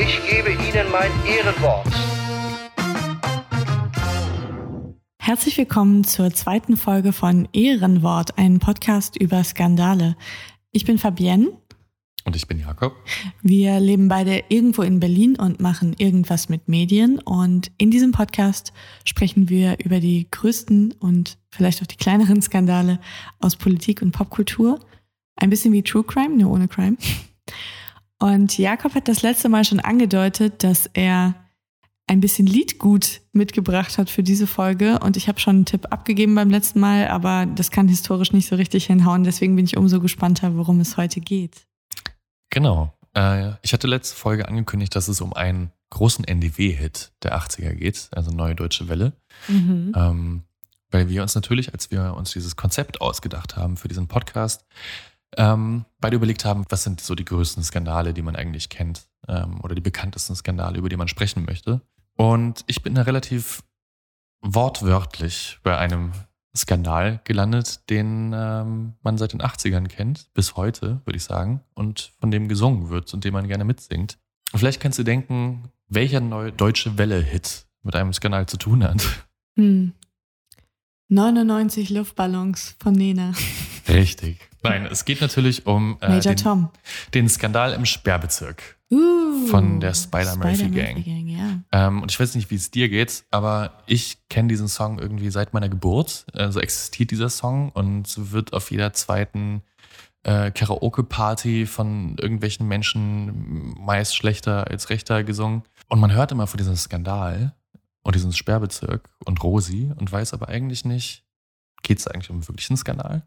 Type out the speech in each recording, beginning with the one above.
ich gebe Ihnen mein Ehrenwort. Herzlich willkommen zur zweiten Folge von Ehrenwort, einem Podcast über Skandale. Ich bin Fabienne. Und ich bin Jakob. Wir leben beide irgendwo in Berlin und machen irgendwas mit Medien. Und in diesem Podcast sprechen wir über die größten und vielleicht auch die kleineren Skandale aus Politik und Popkultur. Ein bisschen wie True Crime, nur ohne Crime. Und Jakob hat das letzte Mal schon angedeutet, dass er ein bisschen Liedgut mitgebracht hat für diese Folge. Und ich habe schon einen Tipp abgegeben beim letzten Mal, aber das kann historisch nicht so richtig hinhauen. Deswegen bin ich umso gespannter, worum es heute geht. Genau. Äh, ich hatte letzte Folge angekündigt, dass es um einen großen NDW-Hit der 80er geht, also Neue Deutsche Welle. Mhm. Ähm, weil wir uns natürlich, als wir uns dieses Konzept ausgedacht haben für diesen Podcast, ähm, beide überlegt haben, was sind so die größten Skandale, die man eigentlich kennt ähm, oder die bekanntesten Skandale, über die man sprechen möchte. Und ich bin da relativ wortwörtlich bei einem Skandal gelandet, den ähm, man seit den 80ern kennt, bis heute, würde ich sagen, und von dem gesungen wird und dem man gerne mitsingt. Und vielleicht kannst du denken, welcher neue deutsche Welle-Hit mit einem Skandal zu tun hat. Hm. 99 Luftballons von Nena. Richtig. Nein, es geht natürlich um äh, Major den, Tom. den Skandal im Sperrbezirk. Uh, Von der Spider-Murphy-Gang. Spider-Murphy-Gang, ja. Ähm, und ich weiß nicht, wie es dir geht, aber ich kenne diesen Song irgendwie seit meiner Geburt. Also existiert dieser Song und wird auf jeder zweiten äh, Karaoke-Party von irgendwelchen Menschen meist schlechter als rechter gesungen. Und man hört immer von diesem Skandal und diesem Sperrbezirk und Rosi und weiß aber eigentlich nicht, geht es eigentlich um wirklich einen Skandal?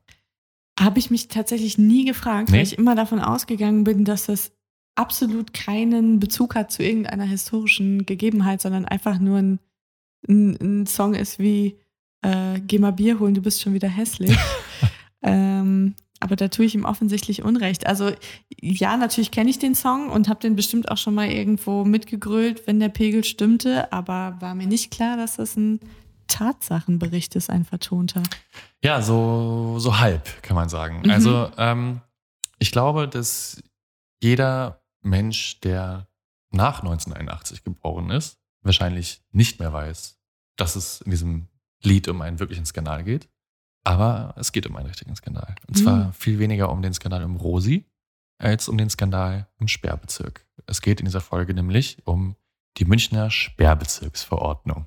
Habe ich mich tatsächlich nie gefragt, Nee? weil ich immer davon ausgegangen bin, dass das absolut keinen Bezug hat zu irgendeiner historischen Gegebenheit, sondern einfach nur ein, ein, ein Song ist wie äh, Geh mal Bier holen, du bist schon wieder hässlich. ähm, aber da tue ich ihm offensichtlich Unrecht. Also ja, natürlich kenne ich den Song und habe den bestimmt auch schon mal irgendwo mitgegrölt, wenn der Pegel stimmte, aber war mir nicht klar, dass das ein Tatsachenbericht ist, ein vertonter. Ja, so, so halb, kann man sagen. Mhm. Also, ähm, ich glaube, dass jeder Mensch, der nach 1981 geboren ist, wahrscheinlich nicht mehr weiß, dass es in diesem Lied um einen wirklichen Skandal geht. Aber es geht um einen richtigen Skandal. Und zwar Mhm. viel weniger um den Skandal um Rosi als um den Skandal im Sperrbezirk. Es geht in dieser Folge nämlich um die Münchner Sperrbezirksverordnung.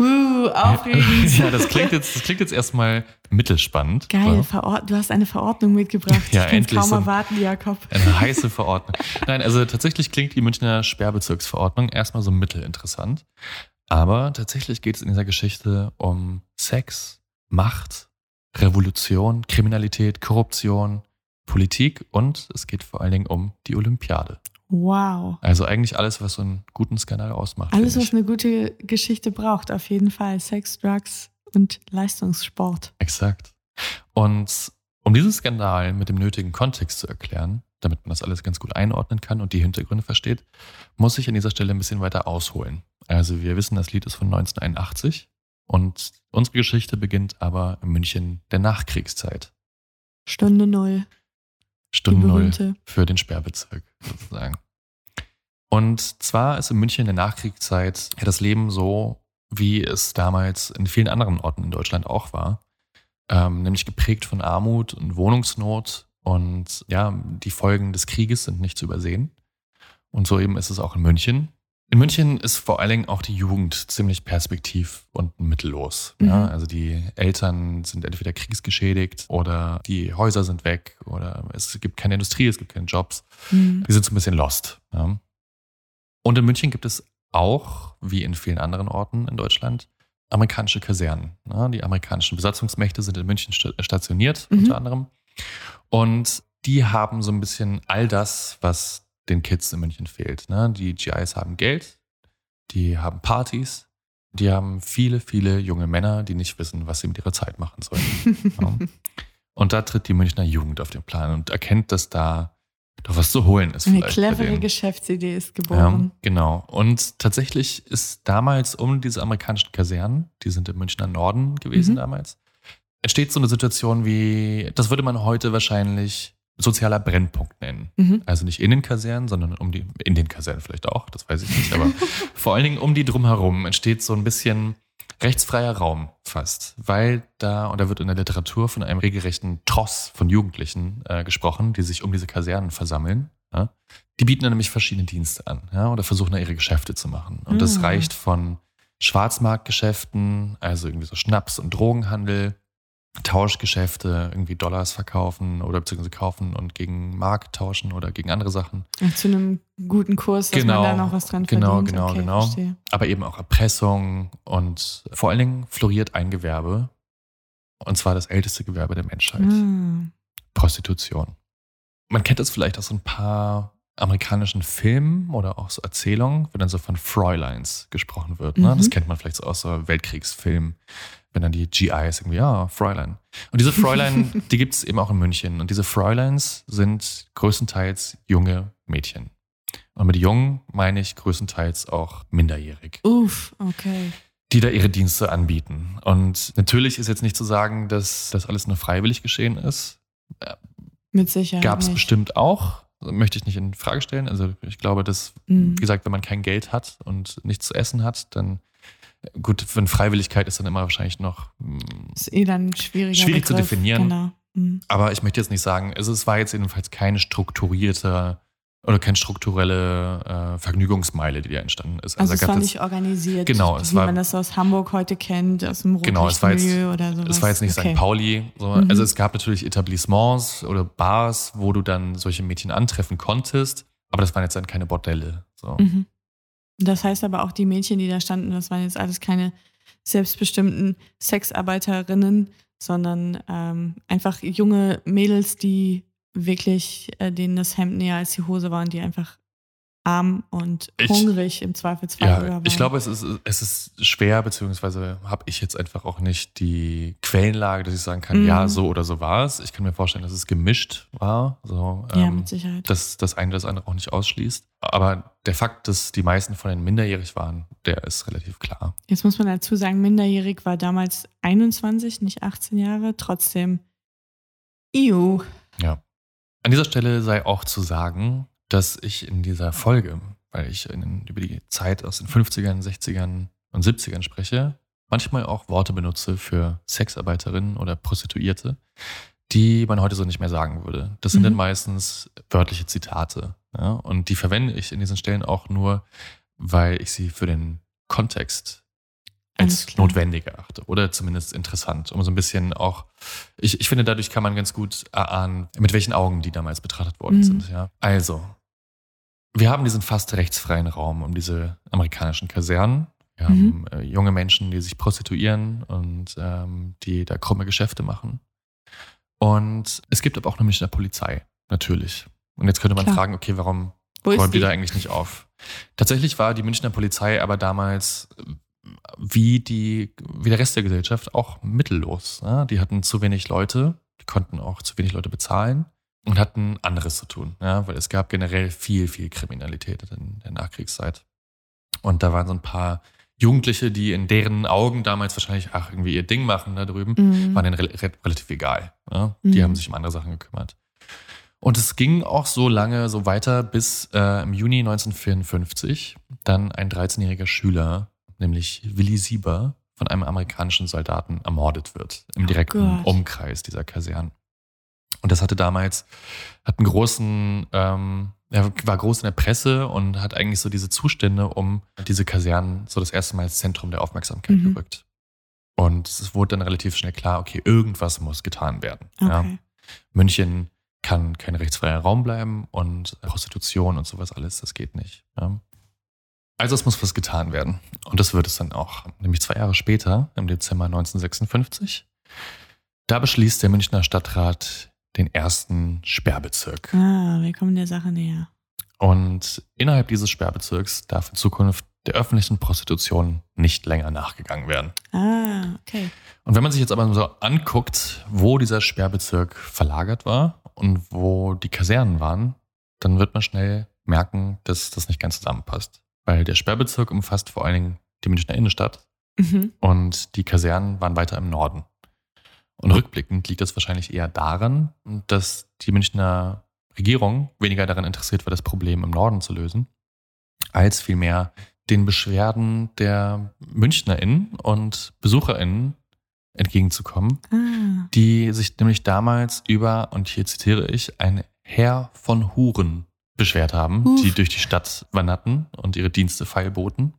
Uh, aufregend. ja, das klingt jetzt, das klingt jetzt erstmal mittelspannend. Geil, du hast eine Verordnung mitgebracht. Ja, ich kann endlich kaum so erwarten, Jakob. Eine heiße Verordnung. Nein, also tatsächlich klingt die Münchner Sperrbezirksverordnung erstmal so mittelinteressant. Aber tatsächlich geht es in dieser Geschichte um Sex, Macht, Revolution, Kriminalität, Korruption, Politik und es geht vor allen Dingen um die Olympiade. Wow. Also eigentlich alles, was so einen guten Skandal ausmacht. Alles, was eine gute Geschichte braucht, auf jeden Fall. Sex, Drugs und Leistungssport. Exakt. Und um diesen Skandal mit dem nötigen Kontext zu erklären, damit man das alles ganz gut einordnen kann und die Hintergründe versteht, muss ich an dieser Stelle ein bisschen weiter ausholen. Also wir wissen, das Lied ist von 1981 und unsere Geschichte beginnt aber in München der Nachkriegszeit. Stunde Null. Stunde Null für den Sperrbezirk sozusagen. Und zwar ist in München in der Nachkriegszeit das Leben so, wie es damals in vielen anderen Orten in Deutschland auch war. Ähm, nämlich geprägt von Armut und Wohnungsnot und ja, die Folgen des Krieges sind nicht zu übersehen. Und so eben ist es auch in München. In München ist vor allen Dingen auch die Jugend ziemlich perspektiv und mittellos. Ja? Mhm. Also die Eltern sind entweder kriegsgeschädigt oder die Häuser sind weg oder es gibt keine Industrie, es gibt keine Jobs. Hm. Die sind so ein bisschen lost. Ja? Und in München gibt es auch, wie in vielen anderen Orten in Deutschland, amerikanische Kasernen. Ja? Die amerikanischen Besatzungsmächte sind in München sta- stationiert, Mhm. unter anderem. Und die haben so ein bisschen all das, was den Kids in München fehlt. Ne? Die GIs haben Geld, die haben Partys, die haben viele, viele junge Männer, die nicht wissen, was sie mit ihrer Zeit machen sollen. ja. Und da tritt die Münchner Jugend auf den Plan und erkennt, dass da doch was zu holen ist. Eine clevere. Geschäftsidee ist Ja, geboren. genau. Und tatsächlich ist damals um diese amerikanischen Kasernen, die sind im Münchner Norden gewesen Mhm. damals, entsteht so eine Situation wie, das würde man heute wahrscheinlich sozialer Brennpunkt nennen. Mhm. Also nicht in den Kasernen, sondern um die, in den Kasernen vielleicht auch, das weiß ich nicht, aber vor allen Dingen um die drumherum entsteht so ein bisschen rechtsfreier Raum fast, weil da, und da wird in der Literatur von einem regelrechten Tross von Jugendlichen äh, gesprochen, die sich um diese Kasernen versammeln. Ja? Die bieten dann nämlich verschiedene Dienste an ja? oder versuchen da ihre Geschäfte zu machen. Und das Ah. reicht von Schwarzmarktgeschäften, also irgendwie so Schnaps- und Drogenhandel, Tauschgeschäfte, irgendwie Dollars verkaufen oder beziehungsweise kaufen und gegen Mark tauschen oder gegen andere Sachen. Ach, Zu einem guten Kurs, dass Genau, man da noch was dran genau, verdient. genau, okay, genau. Verstehe. aber eben auch Erpressung und vor allen Dingen floriert ein Gewerbe, und zwar das älteste Gewerbe der Menschheit, Ah. Prostitution. Man kennt das vielleicht aus so ein paar amerikanischen Filmen oder auch so Erzählungen, wenn dann so von Fräuleins gesprochen wird. Ne? Mhm. Das kennt man vielleicht so aus so Weltkriegsfilmen, wenn dann die GIs irgendwie, ja, Fräulein. Und diese Fräulein, die gibt es eben auch in München. Und diese Fräuleins sind größtenteils junge Mädchen. Und mit jung meine ich größtenteils auch minderjährig Uff, okay. die da ihre Dienste anbieten. Und natürlich ist jetzt nicht zu sagen, dass das alles nur freiwillig geschehen ist. Mit Sicherheit. Gab es bestimmt auch. Möchte ich nicht in Frage stellen. Also ich glaube, dass, Mhm. wie gesagt, wenn man kein Geld hat und nichts zu essen hat, dann gut, wenn Freiwilligkeit ist dann immer wahrscheinlich noch. mm, Ist eh dann Schwierig zu Begriff. definieren. Genau. Mhm. Aber ich möchte jetzt nicht sagen, es war jetzt jedenfalls keine strukturierte oder keine strukturelle äh, Vergnügungsmeile, die da entstanden ist. Also, da es war es- nicht organisiert, Genau, es wie war- man das aus Hamburg heute kennt, aus dem Genau, es war jetzt- oder sowas. Es war jetzt nicht okay. St. Pauli. So. Mhm. Also es gab natürlich Etablissements oder Bars, wo du dann solche Mädchen antreffen konntest, aber das waren jetzt dann keine Bordelle. So. Mhm. Das heißt aber auch, die Mädchen, die da standen, das waren jetzt alles keine selbstbestimmten Sexarbeiterinnen, sondern ähm, einfach junge Mädels, die wirklich, äh, denen das Hemd näher als die Hose war und die einfach arm und Ich- hungrig im Zweifelsfall Ja, waren. ich glaube, es ist, es ist schwer, beziehungsweise habe ich jetzt einfach auch nicht die Quellenlage, dass ich sagen kann, Mhm. ja, so oder so war es. Ich kann mir vorstellen, dass es gemischt war. So, ja, ähm, mit Sicherheit. dass das eine das andere auch nicht ausschließt. Aber der Fakt, dass die meisten von den minderjährig waren, der ist relativ klar. Jetzt muss man dazu sagen, minderjährig war damals 21, nicht 18 Jahre. Trotzdem, EU. Ja. An dieser Stelle sei auch zu sagen, dass ich in dieser Folge, weil ich in, über die Zeit aus den 50ern, 60ern und 70ern spreche, manchmal auch Worte benutze für Sexarbeiterinnen oder Prostituierte, die man heute so nicht mehr sagen würde. Das sind Mhm. dann meistens wörtliche Zitate. Ja? Und die verwende ich in diesen Stellen auch nur, weil ich sie für den Kontext als notwendig erachte oder zumindest interessant, um so ein bisschen auch, ich, ich finde, dadurch kann man ganz gut erahnen, mit welchen Augen die damals betrachtet worden Mhm. sind. Ja. Also, wir haben diesen fast rechtsfreien Raum um diese amerikanischen Kasernen. Wir haben äh, junge Menschen, die sich prostituieren und ähm, die da krumme Geschäfte machen. Und es gibt aber auch eine Münchner Polizei, natürlich. Und jetzt könnte man Klar. fragen, okay, warum räumt die da eigentlich nicht auf? Tatsächlich war die Münchner Polizei aber damals wie die, wie der Rest der Gesellschaft auch mittellos. Ja? Die hatten zu wenig Leute, die konnten auch zu wenig Leute bezahlen und hatten anderes zu tun, ja? weil es gab generell viel, viel Kriminalität in der Nachkriegszeit. Und da waren so ein paar Jugendliche, die in deren Augen damals wahrscheinlich, ach, irgendwie ihr Ding machen da drüben, Mhm. waren denen re re relativ egal. Ja? Die Mhm. haben sich um andere Sachen gekümmert. Und es ging auch so lange so weiter, bis äh, im Juni 1954 dann ein 13-jähriger Schüler, nämlich Willi Sieber, von einem amerikanischen Soldaten ermordet wird im direkten Gott. Umkreis dieser Kaserne. Und das hatte damals, hat einen großen, ähm, er war groß in der Presse und hat eigentlich so diese Zustände um diese Kasernen so das erste Mal ins Zentrum der Aufmerksamkeit Mhm. gerückt. Und es wurde dann relativ schnell klar, okay, irgendwas muss getan werden. Ja. Okay. München kann kein rechtsfreier Raum bleiben und Prostitution und sowas alles, das geht nicht. Ja. Also es muss was getan werden. Und das wird es dann auch. Nämlich zwei Jahre später, im Dezember 1956, da beschließt der Münchner Stadtrat den ersten Sperrbezirk. Ah, wir kommen der Sache näher. Und innerhalb dieses Sperrbezirks darf in Zukunft der öffentlichen Prostitution nicht länger nachgegangen werden. Ah, okay. Und wenn man sich jetzt aber so anguckt, wo dieser Sperrbezirk verlagert war und wo die Kasernen waren, dann wird man schnell merken, dass das nicht ganz zusammenpasst. Weil der Sperrbezirk umfasst vor allen Dingen die Münchner Innenstadt Mhm. und die Kasernen waren weiter im Norden. Und rückblickend liegt das wahrscheinlich eher daran, dass die Münchner Regierung weniger daran interessiert war, das Problem im Norden zu lösen, als vielmehr den Beschwerden der MünchnerInnen und BesucherInnen entgegenzukommen, Ah. die sich nämlich damals über, und hier zitiere ich, ein Heer von Huren beschwert haben, Uff. die durch die Stadt wanderten und ihre Dienste feilboten.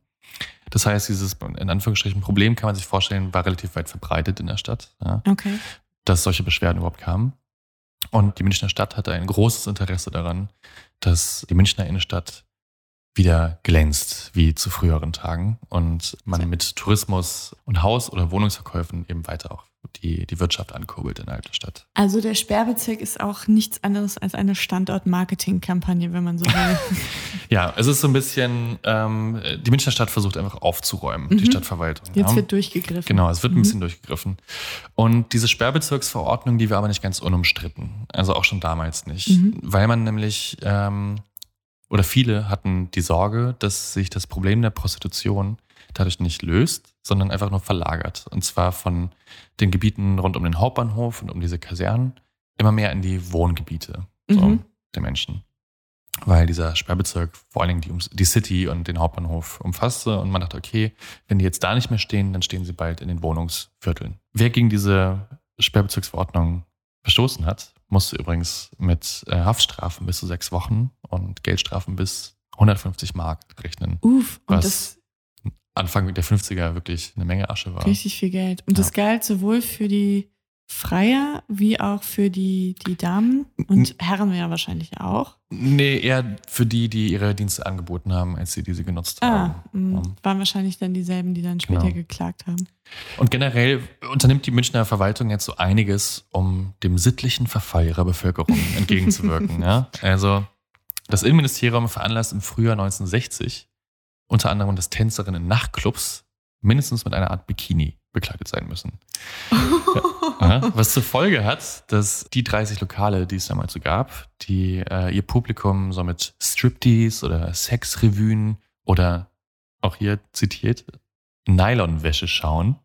Das heißt, dieses in Anführungsstrichen Problem kann man sich vorstellen, war relativ weit verbreitet in der Stadt, ja, Okay. dass solche Beschwerden überhaupt kamen. Und die Münchner Stadt hatte ein großes Interesse daran, dass die Münchner Innenstadt wieder glänzt wie zu früheren Tagen und man mit Tourismus und Haus- oder Wohnungsverkäufen eben weiter auch die, die Wirtschaft ankurbelt innerhalb der Stadt. Also der Sperrbezirk ist auch nichts anderes als eine Standort-Marketing-Kampagne, wenn man so will. Ja, es ist so ein bisschen, ähm, die Münchner Stadt versucht einfach aufzuräumen, die Mhm. Stadtverwaltung. Jetzt ja. wird durchgegriffen. Genau, es wird ein Mhm. bisschen durchgegriffen. Und diese Sperrbezirksverordnung, die war aber nicht ganz unumstritten. Also auch schon damals nicht. Mhm. Weil man nämlich, ähm, oder viele hatten die Sorge, dass sich das Problem der Prostitution dadurch nicht löst, sondern einfach nur verlagert. Und zwar von den Gebieten rund um den Hauptbahnhof und um diese Kasernen immer mehr in die Wohngebiete so, Mhm. der Menschen. Weil dieser Sperrbezirk vor allen Dingen die, die City und den Hauptbahnhof umfasste und man dachte, okay, wenn die jetzt da nicht mehr stehen, dann stehen sie bald in den Wohnungsvierteln. Wer gegen diese Sperrbezirksverordnung verstoßen hat, musste übrigens mit äh, Haftstrafen bis zu sechs Wochen und Geldstrafen bis 150 Mark rechnen. Uff, und Was das Anfang der 50er wirklich eine Menge Asche war. richtig viel Geld. Und Ja. das galt sowohl für die Freier wie auch für die, die Damen und Herren ja wahrscheinlich auch. Nee, eher für die, die ihre Dienste angeboten haben, als die, sie genutzt Ah, haben. mh, Ja. waren wahrscheinlich dann dieselben, die dann später Genau. geklagt haben. Und generell unternimmt die Münchner Verwaltung jetzt so einiges, um dem sittlichen Verfall ihrer Bevölkerung entgegenzuwirken. ja? Also das Innenministerium veranlasst im Frühjahr 1960 unter anderem, dass Tänzerinnen in Nachtclubs mindestens mit einer Art Bikini bekleidet sein müssen. Ja, was zur Folge hat, dass die 30 Lokale, die es damals so gab, die äh, ihr Publikum so mit Striptease oder Sexrevuen oder auch hier zitiert Nylonwäsche schauen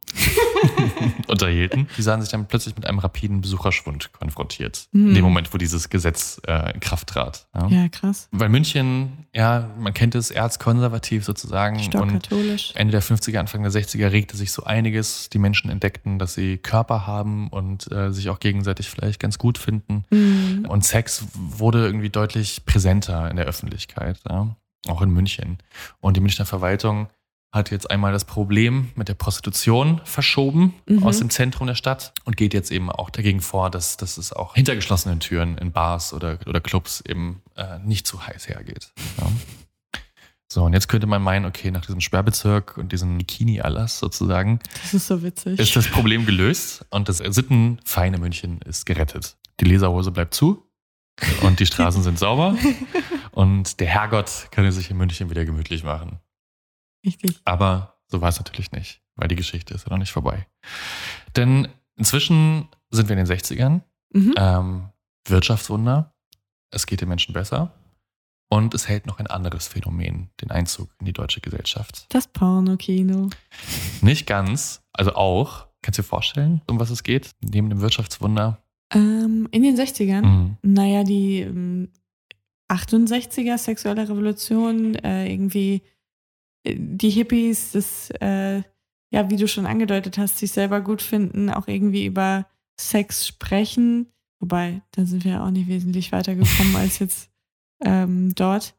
unterhielten, die sahen sich dann plötzlich mit einem rapiden Besucherschwund konfrontiert. Hm. In dem Moment, wo dieses Gesetz äh, in Kraft trat. Ja. Ja, krass. Weil München, ja, man kennt es, erzkonservativ sozusagen. Und Stockkatholisch. Ende der 50er, Anfang der 60er regte sich so einiges. Die Menschen entdeckten, dass sie Körper haben und äh, sich auch gegenseitig vielleicht ganz gut finden. Mhm. Und Sex wurde irgendwie deutlich präsenter in der Öffentlichkeit, ja? auch in München. Und die Münchner Verwaltung hat jetzt einmal das Problem mit der Prostitution verschoben Mhm. aus dem Zentrum der Stadt und geht jetzt eben auch dagegen vor, dass, dass es auch hinter geschlossenen Türen in Bars oder, oder Clubs eben äh, nicht zu heiß hergeht. Ja? So, und jetzt könnte man meinen, okay, nach diesem Sperrbezirk und diesem Bikini-Erlass sozusagen, Das ist so witzig. ist das Problem gelöst und das sittenfeine München ist gerettet. Die Leserhose bleibt zu und die Straßen sind sauber und der Herrgott kann sich in München wieder gemütlich machen. Richtig. Aber so war es natürlich nicht, weil die Geschichte ist ja noch nicht vorbei. Denn inzwischen sind wir in den 60ern. Mhm. Ähm, Wirtschaftswunder. Es geht den Menschen besser. Und es hält noch ein anderes Phänomen den Einzug in die deutsche Gesellschaft. Das Pornokino. Nicht ganz, also auch. Kannst du dir vorstellen, um was es geht? Neben dem Wirtschaftswunder. Ähm, in den 60ern, Mhm. naja, die ähm, 68er sexuelle Revolution, äh, irgendwie die Hippies, das, äh, ja, wie du schon angedeutet hast, sich selber gut finden, auch irgendwie über Sex sprechen. Wobei, da sind wir auch nicht wesentlich weitergekommen als jetzt ähm, dort.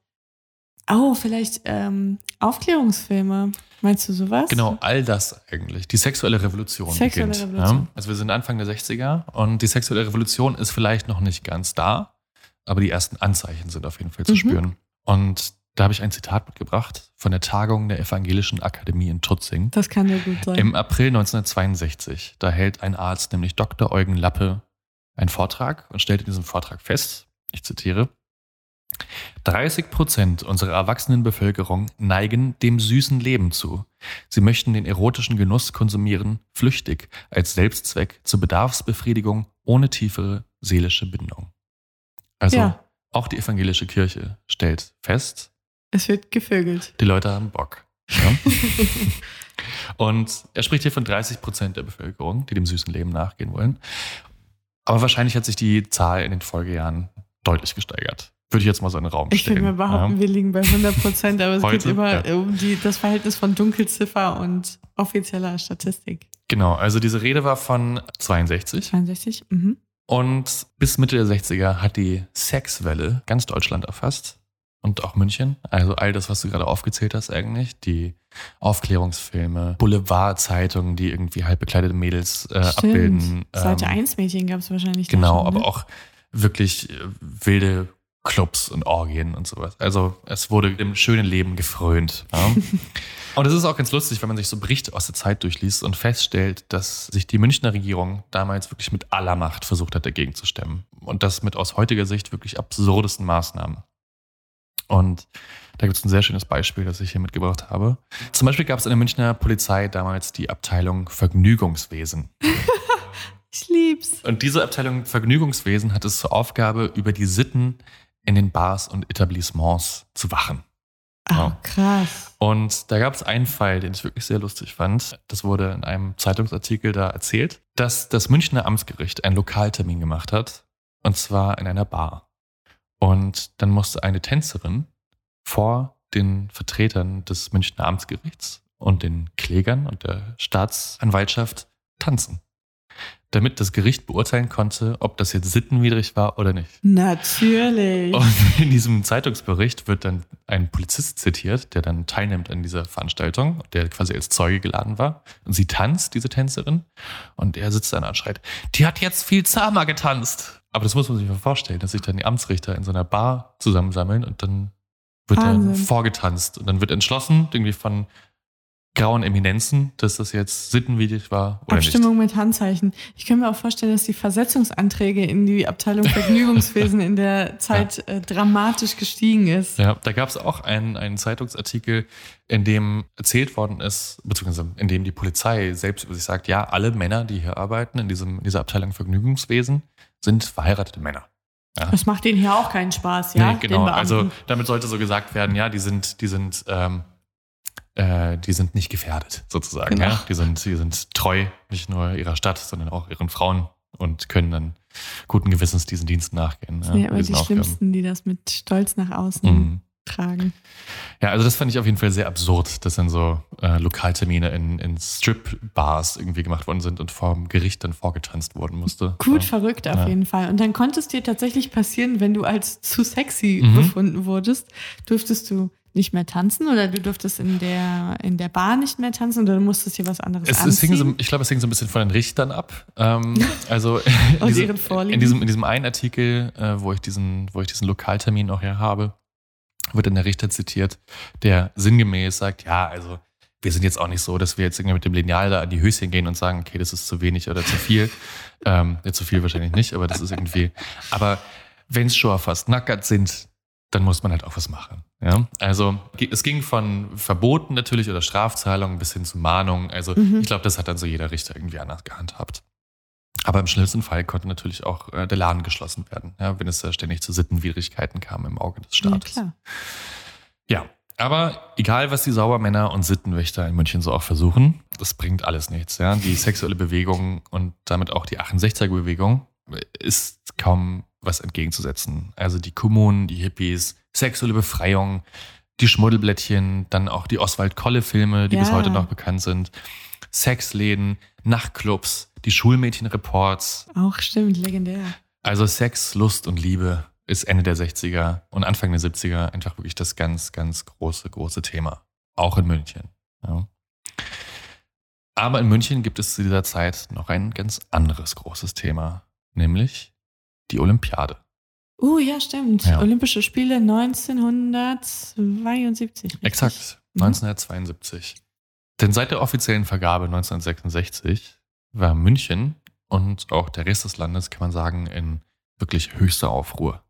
Oh, vielleicht ähm, Aufklärungsfilme. Meinst du sowas? Genau, all das eigentlich. Die sexuelle Revolution Sexuelle beginnt. Revolution. Ja? Also wir sind Anfang der 60er und die sexuelle Revolution ist vielleicht noch nicht ganz da, aber die ersten Anzeichen sind auf jeden Fall zu Mhm. spüren. Und da habe ich ein Zitat mitgebracht von der Tagung der Evangelischen Akademie in Tutzing. Das kann ja gut sein. Im April 1962, da hält ein Arzt, nämlich Dr. Eugen Lappe, einen Vortrag und stellt in diesem Vortrag fest, ich zitiere, 30 Prozent unserer erwachsenen Bevölkerung neigen dem süßen Leben zu. Sie möchten den erotischen Genuss konsumieren, flüchtig, als Selbstzweck, zur Bedarfsbefriedigung, ohne tiefere seelische Bindung. Also Ja. auch die evangelische Kirche stellt fest, Es wird gevögelt. die Leute haben Bock. Ja? Und er spricht hier von 30 Prozent der Bevölkerung, die dem süßen Leben nachgehen wollen. Aber wahrscheinlich hat sich die Zahl in den Folgejahren deutlich gesteigert. Würde ich jetzt mal so in den Raum Ich stellen. würde mal behaupten, ja. wir liegen bei 100 Prozent, aber es geht Heute? immer Ja. um die, das Verhältnis von Dunkelziffer und offizieller Statistik. Genau, also diese Rede war von 62 62? Mhm. und bis Mitte der 60er hat die Sexwelle ganz Deutschland erfasst und auch München. Also all das, was du gerade aufgezählt hast eigentlich, die Aufklärungsfilme, Boulevardzeitungen, die irgendwie halb bekleidete Mädels äh, abbilden. Seite ähm, 1 Mädchen gab es wahrscheinlich. Genau, schon, aber ne? auch wirklich äh, wilde Clubs und Orgien und sowas. Also es wurde im schönen Leben gefrönt. Ja? und es ist auch ganz lustig, wenn man sich so Berichte aus der Zeit durchliest und feststellt, dass sich die Münchner Regierung damals wirklich mit aller Macht versucht hat, dagegen zu stemmen. Und das mit aus heutiger Sicht wirklich absurdesten Maßnahmen. Und da gibt es ein sehr schönes Beispiel, das ich hier mitgebracht habe. Zum Beispiel gab es in der Münchner Polizei damals die Abteilung Vergnügungswesen. Ich lieb's. Und diese Abteilung Vergnügungswesen hat es zur Aufgabe, über die Sitten in den Bars und Etablissements zu wachen. Ah, Ja. krass. Und da gab es einen Fall, den ich wirklich sehr lustig fand. Das wurde in einem Zeitungsartikel da erzählt, dass das Münchner Amtsgericht einen Lokaltermin gemacht hat. Und zwar in einer Bar. Und dann musste eine Tänzerin vor den Vertretern des Münchner Amtsgerichts und den Klägern und der Staatsanwaltschaft tanzen. Damit das Gericht beurteilen konnte, ob das jetzt sittenwidrig war oder nicht. Natürlich. Und in diesem Zeitungsbericht wird dann ein Polizist zitiert, der dann teilnimmt an dieser Veranstaltung, der quasi als Zeuge geladen war. Und sie tanzt, diese Tänzerin. Und er sitzt dann und schreit, die hat jetzt viel zahmer getanzt. Aber das muss man sich mal vorstellen, dass sich dann die Amtsrichter in so einer Bar zusammensammeln und dann wird dann Wahnsinn. vorgetanzt. Und dann wird entschlossen, irgendwie von grauen Eminenzen, dass das jetzt sittenwidrig war oder Abstimmung mit Handzeichen. Ich kann mir auch vorstellen, dass die Versetzungsanträge in die Abteilung Vergnügungswesen in der Zeit äh, dramatisch gestiegen ist. nicht. Ja, da gab es auch einen, einen Zeitungsartikel, in dem erzählt worden ist, beziehungsweise in dem die Polizei selbst über sich sagt, ja, alle Männer, die hier arbeiten, in, diesem, in dieser Abteilung Vergnügungswesen, sind verheiratete Männer. Ja. Das macht denen hier auch keinen Spaß, ja? nee, genau. Also damit sollte so gesagt werden, ja, die sind, die sind, ähm, äh, die sind nicht gefährdet, sozusagen. Genau. Ja? Die, sind, die sind treu, nicht nur ihrer Stadt, sondern auch ihren Frauen und können dann guten Gewissens diesen Dienst nachgehen. Ja, Nee, aber die Aufgaben. Schlimmsten, die das mit Stolz nach außen Mhm. Tragen. Ja, also das fand ich auf jeden Fall sehr absurd, dass dann so äh, Lokaltermine in, in Strip-Bars irgendwie gemacht worden sind und vom Gericht dann vorgetanzt worden musste. Gut ja. verrückt auf Ja. jeden Fall. Und dann konnte es dir tatsächlich passieren, wenn du als zu sexy Mhm. befunden wurdest, durftest du nicht mehr tanzen oder du durftest in der, in der Bar nicht mehr tanzen oder du musstest dir was anderes Es, es anziehen. hing so, ich glaube, es hing so ein bisschen von den Richtern ab. Ähm, also in Vorlieben. in, diesem, in diesem einen Artikel, äh, wo, ich diesen, wo ich diesen Lokaltermin auch her habe, wird dann der Richter zitiert, der sinngemäß sagt, ja, also wir sind jetzt auch nicht so, dass wir jetzt irgendwie mit dem Lineal da an die Höschen gehen und sagen, okay, das ist zu wenig oder zu viel. ähm, ja, zu viel wahrscheinlich nicht, aber das ist irgendwie. Aber wenn es schon fast nackert sind, dann muss man halt auch was machen. Ja? Also es ging von Verboten natürlich oder Strafzahlungen bis hin zu Mahnungen. Also Mhm. ich glaube, das hat dann so jeder Richter irgendwie anders gehandhabt. Aber im schlimmsten Fall konnte natürlich auch äh, der Laden geschlossen werden, ja, wenn es da ständig zu Sittenwidrigkeiten kam im Auge des ja, Staates. klar. Ja, aber egal, was die Saubermänner und Sittenwächter in München so auch versuchen, das bringt alles nichts. Ja? Die sexuelle Bewegung und damit auch die 68er-Bewegung ist kaum was entgegenzusetzen. Also die Kommunen, die Hippies, sexuelle Befreiung, die Schmuddelblättchen, dann auch die Oswald-Kolle-Filme, die bis Ja. heute noch bekannt sind, Sexläden, Nachtclubs, die Schulmädchenreports, Auch stimmt, legendär. also Sex, Lust und Liebe ist Ende der 60er und Anfang der 70er einfach wirklich das ganz, ganz große, große Thema. Auch in München. Ja. Aber in München gibt es zu dieser Zeit noch ein ganz anderes großes Thema, nämlich die Olympiade. Oh ja, stimmt. Ja. Olympische Spiele 1972. Richtig? Exakt, Mhm. 1972. Denn seit der offiziellen Vergabe 1966 war München und auch der Rest des Landes, kann man sagen, in wirklich höchster Aufruhr.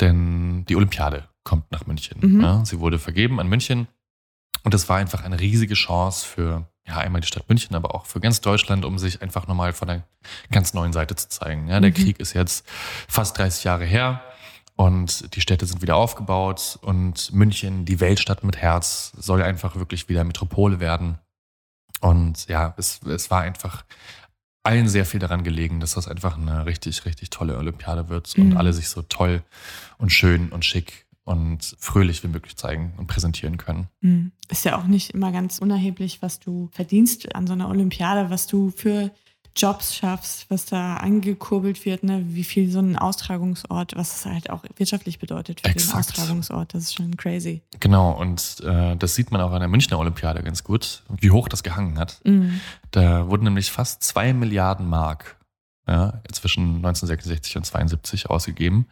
denn die Olympiade kommt nach München. Mhm. Ja, sie wurde vergeben an München und es war einfach eine riesige Chance für ja, einmal die Stadt München, aber auch für ganz Deutschland, um sich einfach nochmal von einer ganz neuen Seite zu zeigen. Ja, der Mhm. Krieg ist jetzt fast 30 Jahre her und die Städte sind wieder aufgebaut und München, die Weltstadt mit Herz, soll einfach wirklich wieder Metropole werden. Und ja, es, es war einfach allen sehr viel daran gelegen, dass das einfach eine richtig, richtig tolle Olympiade wird und Mhm. alle sich so toll und schön und schick und fröhlich wie möglich zeigen und präsentieren können. Mhm. Ist ja auch nicht immer ganz unerheblich, was du verdienst an so einer Olympiade, was du für Jobs schaffst, was da angekurbelt wird, ne? wie viel so ein Austragungsort, was es halt auch wirtschaftlich bedeutet für Exakt. den Austragungsort. Das ist schon crazy. Genau, und äh, das sieht man auch an der Münchner Olympiade ganz gut, wie hoch das gehangen hat. Mhm. Da wurden nämlich fast zwei Milliarden Mark ja, zwischen 1966 und 72 ausgegeben,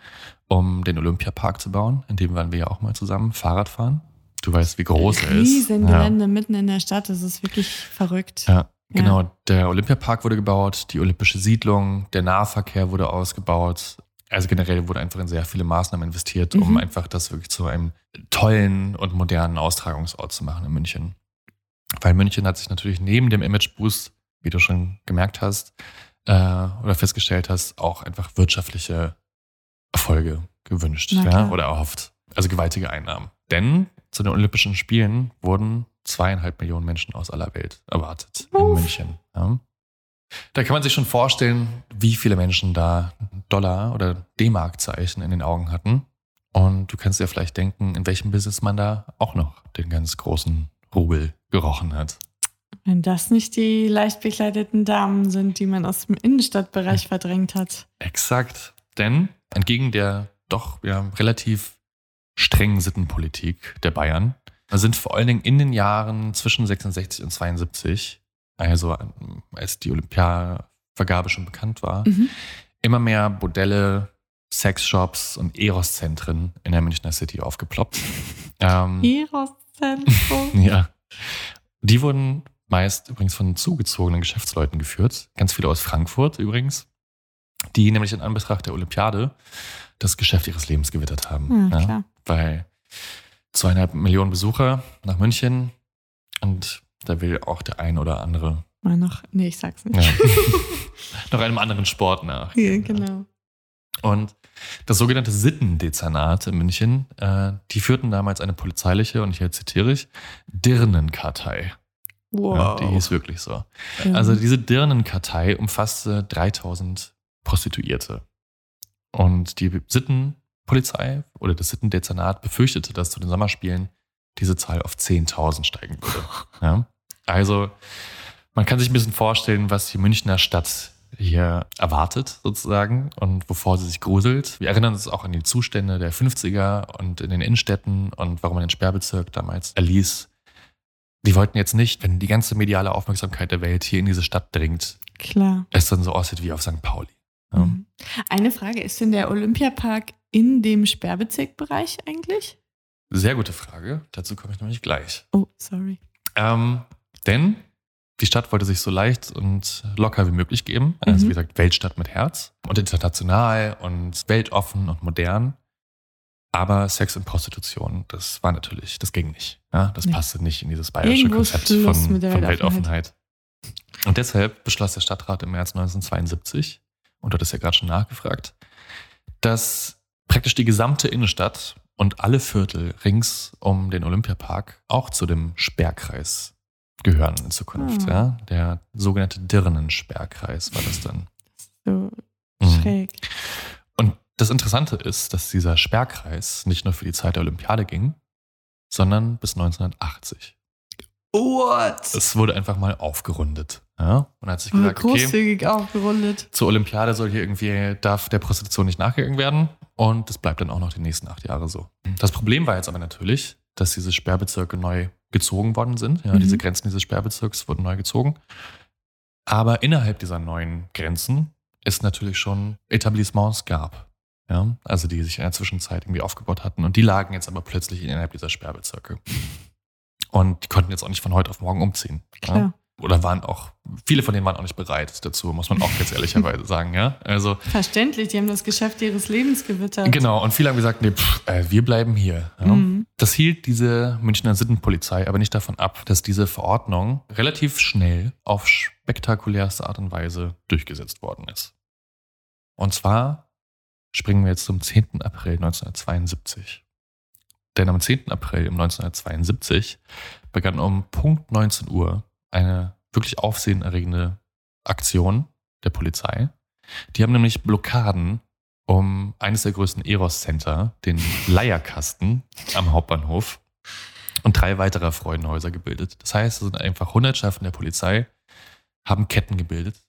um den Olympiapark zu bauen. In dem waren wir ja auch mal zusammen Fahrrad fahren. Du weißt, wie groß er ist. Riesengelände mitten in der Stadt, das ist wirklich verrückt. Ja. Genau, der Olympiapark wurde gebaut, die olympische Siedlung, der Nahverkehr wurde ausgebaut. Also generell wurde einfach in sehr viele Maßnahmen investiert, um Mhm. einfach das wirklich zu einem tollen und modernen Austragungsort zu machen in München. Weil München hat sich natürlich neben dem Imageboost, wie du schon gemerkt hast, äh, oder festgestellt hast, auch einfach wirtschaftliche Erfolge gewünscht ja, oder erhofft. Also gewaltige Einnahmen. Denn zu den Olympischen Spielen wurden zweieinhalb Millionen Menschen aus aller Welt erwartet in Uff. München. Ja. Da kann man sich schon vorstellen, wie viele Menschen da Dollar- oder D-Mark-Zeichen in den Augen hatten. Und du kannst dir vielleicht denken, in welchem Business man da auch noch den ganz großen Rubel gerochen hat. Wenn das nicht die leicht bekleideten Damen sind, die man aus dem Innenstadtbereich verdrängt hat. Exakt. Denn entgegen der doch ja, relativ strengen Sittenpolitik der Bayern sind vor allen Dingen in den Jahren zwischen 66 und 72, also ähm, als die Olympiavergabe schon bekannt war, Mhm. immer mehr Bordelle, Sexshops und Eros-Zentren in der Münchner City aufgeploppt. ähm, Eros-Zentrum. ja. Die wurden meist übrigens von zugezogenen Geschäftsleuten geführt. Ganz viele aus Frankfurt übrigens, die nämlich in Anbetracht der Olympiade das Geschäft ihres Lebens gewittert haben. Ja, klar. Weil zweieinhalb Millionen Besucher nach München und da will auch der ein oder andere Mal noch. Nee, ich sag's nicht. ja, noch einem anderen Sport nach. Ja, genau. Und das sogenannte Sittendezernat in München, äh, die führten damals eine polizeiliche, und ich jetzt zitiere ich, Dirnenkartei. Wow. Ja, die hieß wirklich so. Ja. Also diese Dirnenkartei umfasste 3000 Prostituierte. Und die Sittenpolizei oder das Sittendezernat befürchtete, dass zu den Sommerspielen diese Zahl auf 10.000 steigen würde. Ja? Also man kann sich ein bisschen vorstellen, was die Münchner Stadt hier erwartet sozusagen und wovor sie sich gruselt. Wir erinnern uns auch an die Zustände der 50er und in den Innenstädten und warum man den Sperrbezirk damals erließ. Die wollten jetzt nicht, wenn die ganze mediale Aufmerksamkeit der Welt hier in diese Stadt dringt, Klar. es dann so aussieht wie auf St. Pauli. Ja. Mhm. Eine Frage, ist denn der Olympiapark in dem Sperrbezirkbereich eigentlich? Sehr gute Frage. Dazu komme ich nämlich gleich. Oh, sorry. Ähm, denn die Stadt wollte sich so leicht und locker wie möglich geben. Also Mhm. wie gesagt, Weltstadt mit Herz und international und weltoffen und modern. Aber Sex und Prostitution, das war natürlich, das ging nicht. Ja, das Nee. passte nicht in dieses bayerische Irgendwo Konzept von, von Weltoffenheit. Weltoffenheit. Und deshalb beschloss der Stadtrat im März 1972, und du hattest ja gerade schon nachgefragt, dass praktisch die gesamte Innenstadt und alle Viertel rings um den Olympiapark auch zu dem Sperrkreis gehören in Zukunft. Ah. Ja? Der sogenannte Dirnensperrkreis war das dann. So Mhm. schräg. Und das Interessante ist, dass dieser Sperrkreis nicht nur für die Zeit der Olympiade ging, sondern bis 1980. What? Es wurde einfach mal aufgerundet. Ja? Und hat sich gesagt, okay, großzügig aufgerundet. zur Olympiade soll hier irgendwie, darf der Prostitution nicht nachgegangen werden. Und das bleibt dann auch noch die nächsten acht Jahre so. Das Problem war jetzt aber natürlich, dass diese Sperrbezirke neu gezogen worden sind. Ja, Mhm. Diese Grenzen dieses Sperrbezirks wurden neu gezogen. Aber innerhalb dieser neuen Grenzen es natürlich schon Etablissements gab. Ja, also die sich in der Zwischenzeit irgendwie aufgebaut hatten. Und die lagen jetzt aber plötzlich innerhalb dieser Sperrbezirke. Und die konnten jetzt auch nicht von heute auf morgen umziehen. Ja? Oder waren auch, viele von denen waren auch nicht bereit dazu, muss man auch ganz ehrlicherweise sagen, ja. Also Verständlich, die haben das Geschäft ihres Lebens gewittert. Genau, und viele haben gesagt, nee, pff, äh, wir bleiben hier. Ja. Mhm. Das hielt diese Münchner Sittenpolizei aber nicht davon ab, dass diese Verordnung relativ schnell auf spektakulärste Art und Weise durchgesetzt worden ist. Und zwar springen wir jetzt zum 10. April 1972. Denn am 10. April 1972 begann um Punkt 19 Uhr eine wirklich aufsehenerregende Aktion der Polizei. Die haben nämlich Blockaden um eines der größten Eros-Center, den Leierkasten am Hauptbahnhof und drei weitere Freudenhäuser gebildet. Das heißt, es sind einfach Hundertschaften der Polizei, haben Ketten gebildet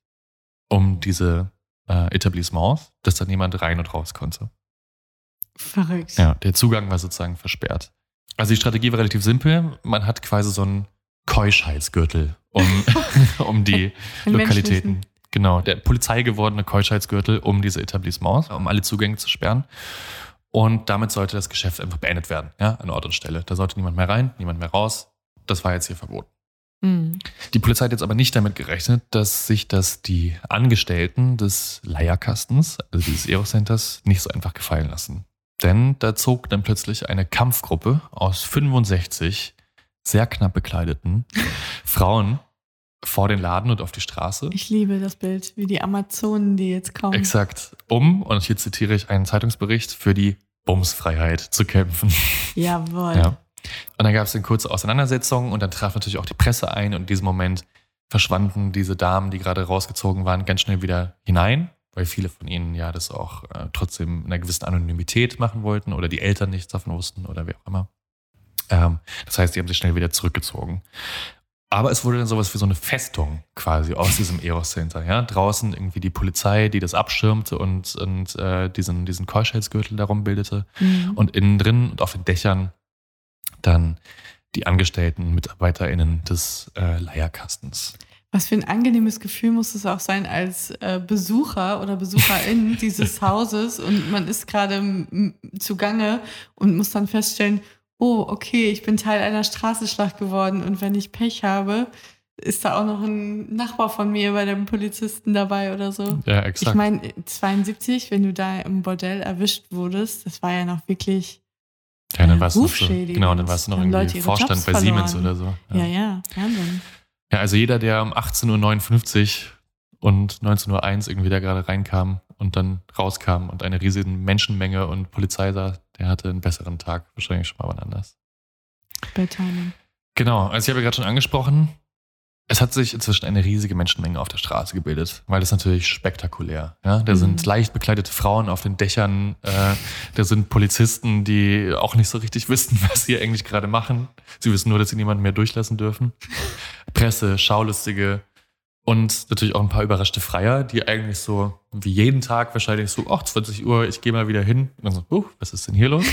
um diese äh, Etablissements, dass da niemand rein und raus konnte. Verrückt. Ja, der Zugang war sozusagen versperrt. Also die Strategie war relativ simpel. Man hat quasi so einen Keuschheitsgürtel um, um die Lokalitäten. Genau, der polizeigewordene Keuschheitsgürtel um diese Etablissements, um alle Zugänge zu sperren. Und damit sollte das Geschäft einfach beendet werden, ja, an Ort und Stelle. Da sollte niemand mehr rein, niemand mehr raus. Das war jetzt hier verboten. Mhm. Die Polizei hat jetzt aber nicht damit gerechnet, dass sich das die Angestellten des Leierkastens, also dieses Aerocenters, nicht so einfach gefallen lassen. Denn da zog dann plötzlich eine Kampfgruppe aus 65 sehr knapp bekleideten Frauen vor den Laden und auf die Straße. Ich liebe das Bild, wie die Amazonen, die jetzt kommen. Exakt, um, und hier zitiere ich einen Zeitungsbericht, für die Bumsfreiheit zu kämpfen. Jawohl. Ja. Und dann gab es eine kurze Auseinandersetzung und dann traf natürlich auch die Presse ein und in diesem Moment verschwanden diese Damen, die gerade rausgezogen waren, ganz schnell wieder hinein, weil viele von ihnen ja das auch äh, trotzdem in einer gewissen Anonymität machen wollten oder die Eltern nichts davon wussten oder wie auch immer. Ähm, das heißt, die haben sich schnell wieder zurückgezogen. Aber es wurde dann sowas wie so eine Festung quasi aus diesem Eros Center. Ja? Draußen irgendwie die Polizei, die das abschirmte und, und äh, diesen, diesen Keuschheitsgürtel darum bildete. Mhm. Und innen drin und auf den Dächern dann die Angestellten, MitarbeiterInnen des äh, Leierkastens. Was für ein angenehmes Gefühl muss es auch sein als äh, Besucher oder Besucherin dieses Hauses und man ist gerade zugange und muss dann feststellen, oh, okay, ich bin Teil einer Straßenschlacht geworden und wenn ich Pech habe, ist da auch noch ein Nachbar von mir bei dem Polizisten dabei oder so. Ja, Ich exakt. meine, 72, wenn du da im Bordell erwischt wurdest, das war ja noch wirklich, ja, dann warst du rufschädigend. genau, dann warst du noch irgendwie Vorstand Jobs bei Siemens verloren. oder so. ja, ja, Wahnsinn. Ja, also jeder, der um 18.59 Uhr und 19.01 Uhr irgendwie da gerade reinkam und dann rauskam und eine riesige Menschenmenge und Polizei sah, der hatte einen besseren Tag. Wahrscheinlich schon mal wann anders. Bei Timing. Genau, also ich habe ja gerade schon angesprochen, es hat sich inzwischen eine riesige Menschenmenge auf der Straße gebildet, weil das natürlich spektakulär. Ja? Da Mhm. sind leicht bekleidete Frauen auf den Dächern, äh, da sind Polizisten, die auch nicht so richtig wissen, was sie eigentlich gerade machen. Sie wissen nur, dass sie niemanden mehr durchlassen dürfen. Presse, Schaulustige und natürlich auch ein paar überraschte Freier, die eigentlich so wie jeden Tag wahrscheinlich so, ach, 20 Uhr, ich gehe mal wieder hin. Und dann so, uh, was ist denn hier los?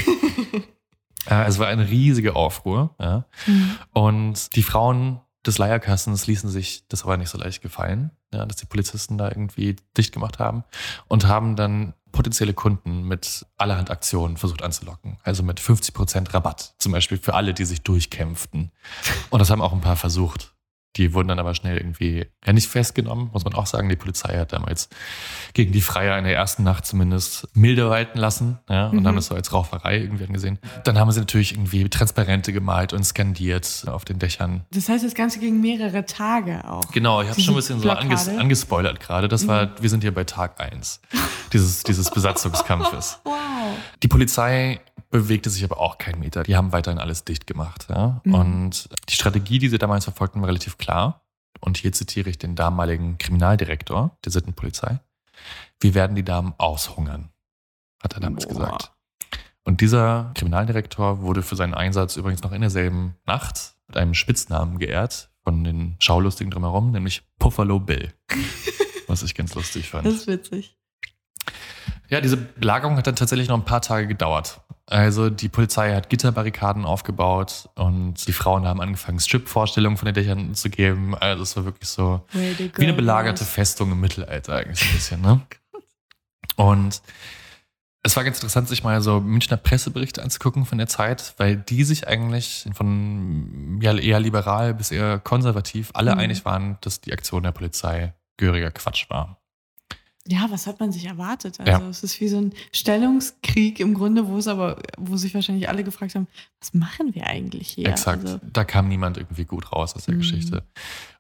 äh, es war eine riesige Aufruhr. Ja? Mhm. Und die Frauen des Leierkastens ließen sich das aber nicht so leicht gefallen, ja, dass die Polizisten da irgendwie dicht gemacht haben und haben dann potenzielle Kunden mit allerhand Aktionen versucht anzulocken. Also mit 50% Rabatt, zum Beispiel für alle, die sich durchkämpften. Und das haben auch ein paar versucht. Die wurden dann aber schnell irgendwie ja nicht festgenommen, muss man auch sagen. Die Polizei hat damals gegen die Freier in der ersten Nacht zumindest milde walten lassen ja, und Mhm. haben das so als Rauferei irgendwie angesehen. Dann haben sie natürlich irgendwie Transparente gemalt und skandiert auf den Dächern. Das heißt, das Ganze ging mehrere Tage auch. Genau, ich habe schon ein bisschen so anges angespoilert gerade. Das war, wir sind hier bei Tag eins dieses, dieses Besatzungskampfes. Wow. Die Polizei bewegte sich aber auch keinen Meter. Die haben weiterhin alles dicht gemacht. Ja? Mhm. Und die Strategie, die sie damals verfolgten, war relativ klar. Und hier zitiere ich den damaligen Kriminaldirektor der Sittenpolizei. Wir werden die Damen aushungern, hat er damals Boah. gesagt. Und dieser Kriminaldirektor wurde für seinen Einsatz übrigens noch in derselben Nacht mit einem Spitznamen geehrt von den Schaulustigen drumherum, nämlich Buffalo Bill. Was ich ganz lustig fand. Das ist witzig. Ja, diese Belagerung hat dann tatsächlich noch ein paar Tage gedauert. Also die Polizei hat Gitterbarrikaden aufgebaut und die Frauen haben angefangen, Strip-Vorstellungen von den Dächern zu geben. Also es war wirklich so wie eine belagerte. Festung im Mittelalter eigentlich ein bisschen. Ne? Und Es war ganz interessant, sich mal so Münchner Presseberichte anzugucken von der Zeit, weil die sich eigentlich von ja, eher liberal bis eher konservativ alle Mhm. einig waren, dass die Aktion der Polizei gehöriger Quatsch war. Ja, was hat man sich erwartet? Also Ja. es ist wie so ein Stellungskrieg im Grunde, wo es aber, wo sich wahrscheinlich alle gefragt haben, was machen wir eigentlich hier? Exakt. Also, Da kam niemand irgendwie gut raus aus der Mhm. Geschichte.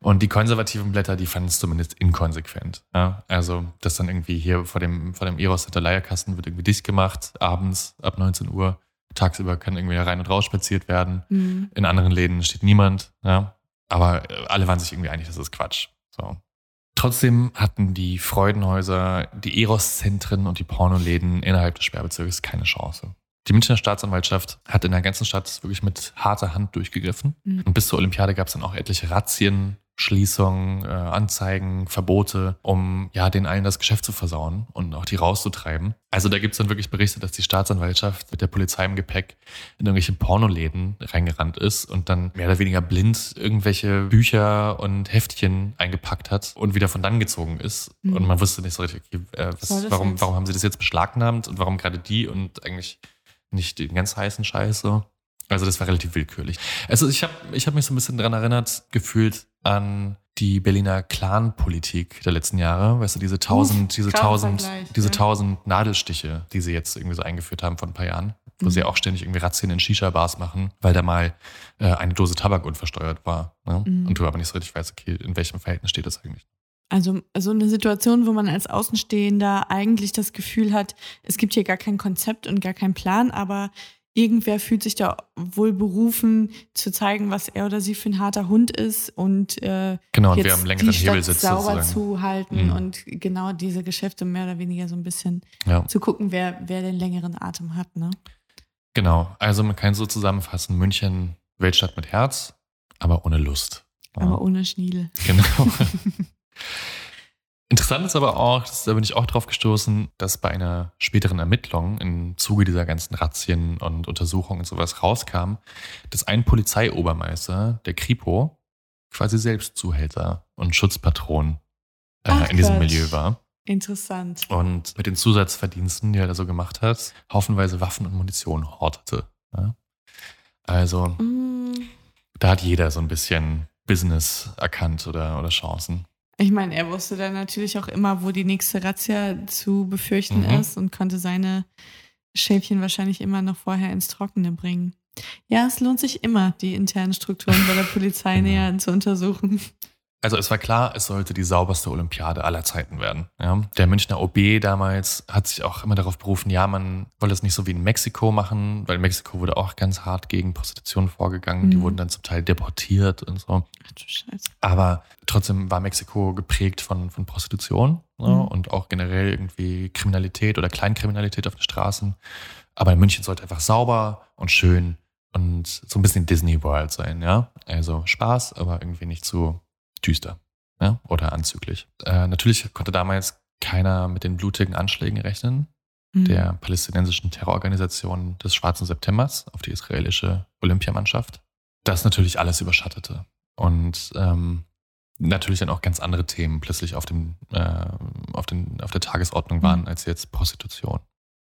Und die konservativen Blätter, die fanden es zumindest inkonsequent. Ja? Also, dass dann irgendwie hier vor dem, vor dem Eros hinter Leierkasten wird irgendwie dicht gemacht, abends ab 19 Uhr. Tagsüber kann irgendwie rein und raus spaziert werden. mhm. In anderen Läden steht niemand. Ja? Aber äh, alle waren sich irgendwie einig, das ist Quatsch. So. Trotzdem hatten die Freudenhäuser, die Eros-Zentren und die Pornoläden innerhalb des Sperrbezirkes keine Chance. Die Münchner Staatsanwaltschaft hat in der ganzen Stadt wirklich mit harter Hand durchgegriffen. Mhm. Und bis zur Olympiade gab es dann auch etliche Razzien, Schließungen, äh, Anzeigen, Verbote, um ja den allen das Geschäft zu versauen und auch die rauszutreiben. Also da gibt es dann wirklich Berichte, dass die Staatsanwaltschaft mit der Polizei im Gepäck in irgendwelche Pornoläden reingerannt ist und dann mehr oder weniger blind irgendwelche Bücher und Heftchen eingepackt hat und wieder von dann gezogen ist. Mhm. Und man wusste nicht so richtig, äh, Was warum, warum haben sie das jetzt beschlagnahmt und warum gerade die und eigentlich nicht den ganz heißen Scheiß so. Also das war relativ willkürlich. Also ich habe ich hab mich so ein bisschen dran erinnert, gefühlt an die Berliner Clan-Politik der letzten Jahre. Weißt du, diese tausend, diese krasser tausend, diese ja. tausend Nadelstiche, die sie jetzt irgendwie so eingeführt haben vor ein paar Jahren, wo Mhm. sie auch ständig irgendwie Razzien in Shisha-Bars machen, weil da mal äh, eine Dose Tabak unversteuert war. Ne? Mhm. Und du aber nicht so richtig weißt, okay, in welchem Verhältnis steht das eigentlich? Also so eine Situation, wo man als Außenstehender eigentlich das Gefühl hat, es gibt hier gar kein Konzept und gar keinen Plan, aber irgendwer fühlt sich da wohl berufen, zu zeigen, was er oder sie für ein harter Hund ist und äh, Genau, und jetzt wer am längeren die Stadt Hebel sitzt sauber sozusagen. zu halten Mhm. und genau diese Geschäfte mehr oder weniger so ein bisschen Ja. zu gucken, wer, wer den längeren Atem hat. Ne? Genau, also man kann so zusammenfassen, München, Weltstadt mit Herz, aber ohne Lust. Ja. Aber ohne Schniedel. Genau. Interessant ist aber auch, da bin ich auch drauf gestoßen, dass bei einer späteren Ermittlung im Zuge dieser ganzen Razzien und Untersuchungen und sowas rauskam, dass ein Polizeiobermeister, der Kripo, quasi selbst Zuhälter und Schutzpatron äh, Ach, in diesem Quatsch. Milieu war. Interessant. Und mit den Zusatzverdiensten, die er da so gemacht hat, haufenweise Waffen und Munition hortete. Ja? Also Mm, da hat jeder so ein bisschen Business erkannt oder, oder Chancen. Ich meine, er wusste dann natürlich auch immer, wo die nächste Razzia zu befürchten Mhm. ist und konnte seine Schäfchen wahrscheinlich immer noch vorher ins Trockene bringen. Ja, es lohnt sich immer, die internen Strukturen bei der Polizei Genau. näher zu untersuchen. Also es war klar, es sollte die sauberste Olympiade aller Zeiten werden. Ja? Der Münchner OB damals hat sich auch immer darauf berufen, ja, man wolle es nicht so wie in Mexiko machen, weil in Mexiko wurde auch ganz hart gegen Prostitution vorgegangen. Die Mhm. wurden dann zum Teil deportiert und so. Ach du Scheiße. Aber trotzdem war Mexiko geprägt von, von Prostitution ne? Mhm. und auch generell irgendwie Kriminalität oder Kleinkriminalität auf den Straßen. Aber in München sollte einfach sauber und schön und so ein bisschen Disney World sein, ja. Also Spaß, aber irgendwie nicht zu düster ja? oder anzüglich. Äh, natürlich konnte damals keiner mit den blutigen Anschlägen rechnen Mhm. der palästinensischen Terrororganisation des Schwarzen Septembers auf die israelische Olympiamannschaft. Das natürlich alles überschattete. Und ähm, natürlich dann auch ganz andere Themen plötzlich auf, dem, äh, auf, den, auf der Tagesordnung waren Mhm. als jetzt Prostitution.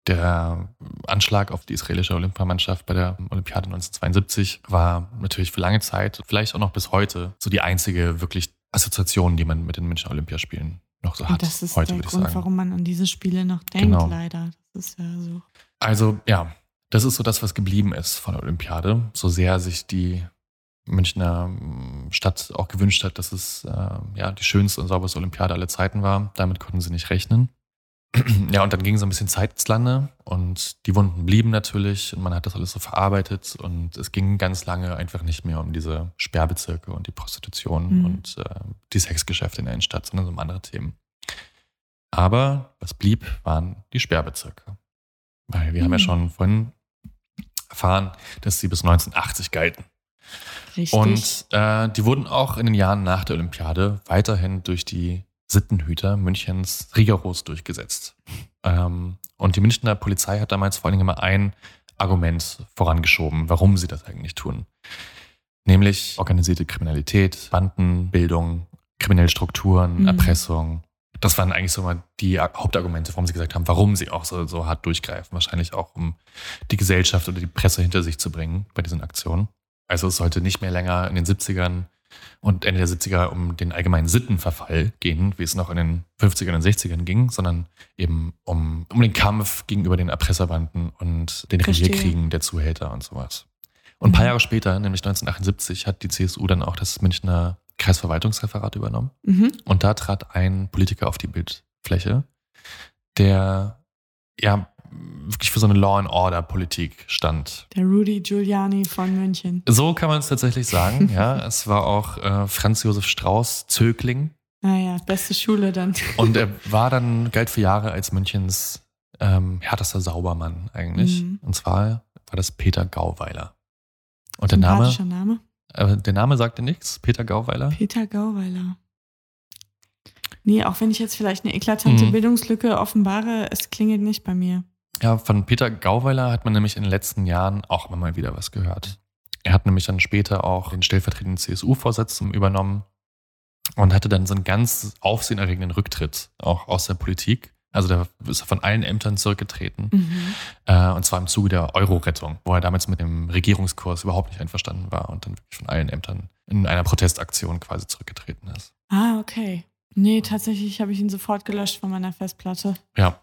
Der Anschlag auf die israelische Olympiamannschaft bei der Olympiade 1972 war natürlich für lange Zeit, vielleicht auch noch bis heute, so die einzige wirklich Assoziation, die man mit den Münchner Olympiaspielen noch so hat. Und das ist heute, der Grund, sagen. warum man an diese Spiele noch denkt, Genau. leider. Das ist ja so. Also ja, das ist so das, was geblieben ist von der Olympiade. So sehr sich die Münchner mm, Stadt auch gewünscht hat, dass es äh, ja die schönste und sauberste Olympiade aller Zeiten war. Damit konnten sie nicht rechnen. Ja, und dann ging so ein bisschen Zeit ins Lande und die Wunden blieben natürlich und man hat das alles so verarbeitet und es ging ganz lange einfach nicht mehr um diese Sperrbezirke und die Prostitution Mhm. und äh, die Sexgeschäfte in der Innenstadt, sondern so um andere Themen. Aber was blieb, waren die Sperrbezirke. Weil wir haben ja Mhm. schon vorhin erfahren, dass sie bis 1980 galten. Richtig. Und äh, die wurden auch in den Jahren nach der Olympiade weiterhin durch die Sittenhüter Münchens rigoros durchgesetzt. Ähm, und die Münchner Polizei hat damals vor allen Dingen immer ein Argument vorangeschoben, warum sie das eigentlich tun. Nämlich organisierte Kriminalität, Bandenbildung, kriminelle Strukturen, Mhm. Erpressung, Das waren eigentlich so mal die Hauptargumente, warum sie gesagt haben, warum sie auch so, so hart durchgreifen. Wahrscheinlich auch, um die Gesellschaft oder die Presse hinter sich zu bringen bei diesen Aktionen. Also es sollte nicht mehr länger in den 70ern und Ende der 70er um den allgemeinen Sittenverfall gehen, wie es noch in den 50ern und 60ern ging, sondern eben um, um den Kampf gegenüber den Erpresserbanden und den Verstehe. Revierkriegen der Zuhälter und sowas. Und ein paar Mhm. Jahre später, nämlich 1978, hat die CSU dann auch das Münchner Kreisverwaltungsreferat übernommen. Mhm. Und da trat ein Politiker auf die Bildfläche, der ja wirklich für so eine Law and Order Politik stand. Der Rudy Giuliani von München. So kann man es tatsächlich sagen. ja, es war auch äh, Franz Josef Strauß Zögling Naja, beste Schule dann. und er war dann galt für Jahre als Münchens ähm, härtester Saubermann eigentlich. Mhm. Und zwar war das Peter Gauweiler. Und der Name, Name. äh, der Name sagte nichts. Peter Gauweiler. Peter Gauweiler. Nee, auch wenn ich jetzt vielleicht eine eklatante Mhm. Bildungslücke offenbare, es klingelt nicht bei mir. Ja, von Peter Gauweiler hat man nämlich in den letzten Jahren auch immer mal wieder was gehört. Er hat nämlich dann später auch den stellvertretenden CSU-Vorsitzenden übernommen und hatte dann so einen ganz aufsehenerregenden Rücktritt auch aus der Politik. Also da ist er von allen Ämtern zurückgetreten. Mhm. Äh, und zwar im Zuge der Euro-Rettung, wo er damals mit dem Regierungskurs überhaupt nicht einverstanden war und dann wirklich von allen Ämtern in einer Protestaktion quasi zurückgetreten ist. Ah, okay. Nee, tatsächlich habe ich ihn sofort gelöscht von meiner Festplatte. Ja.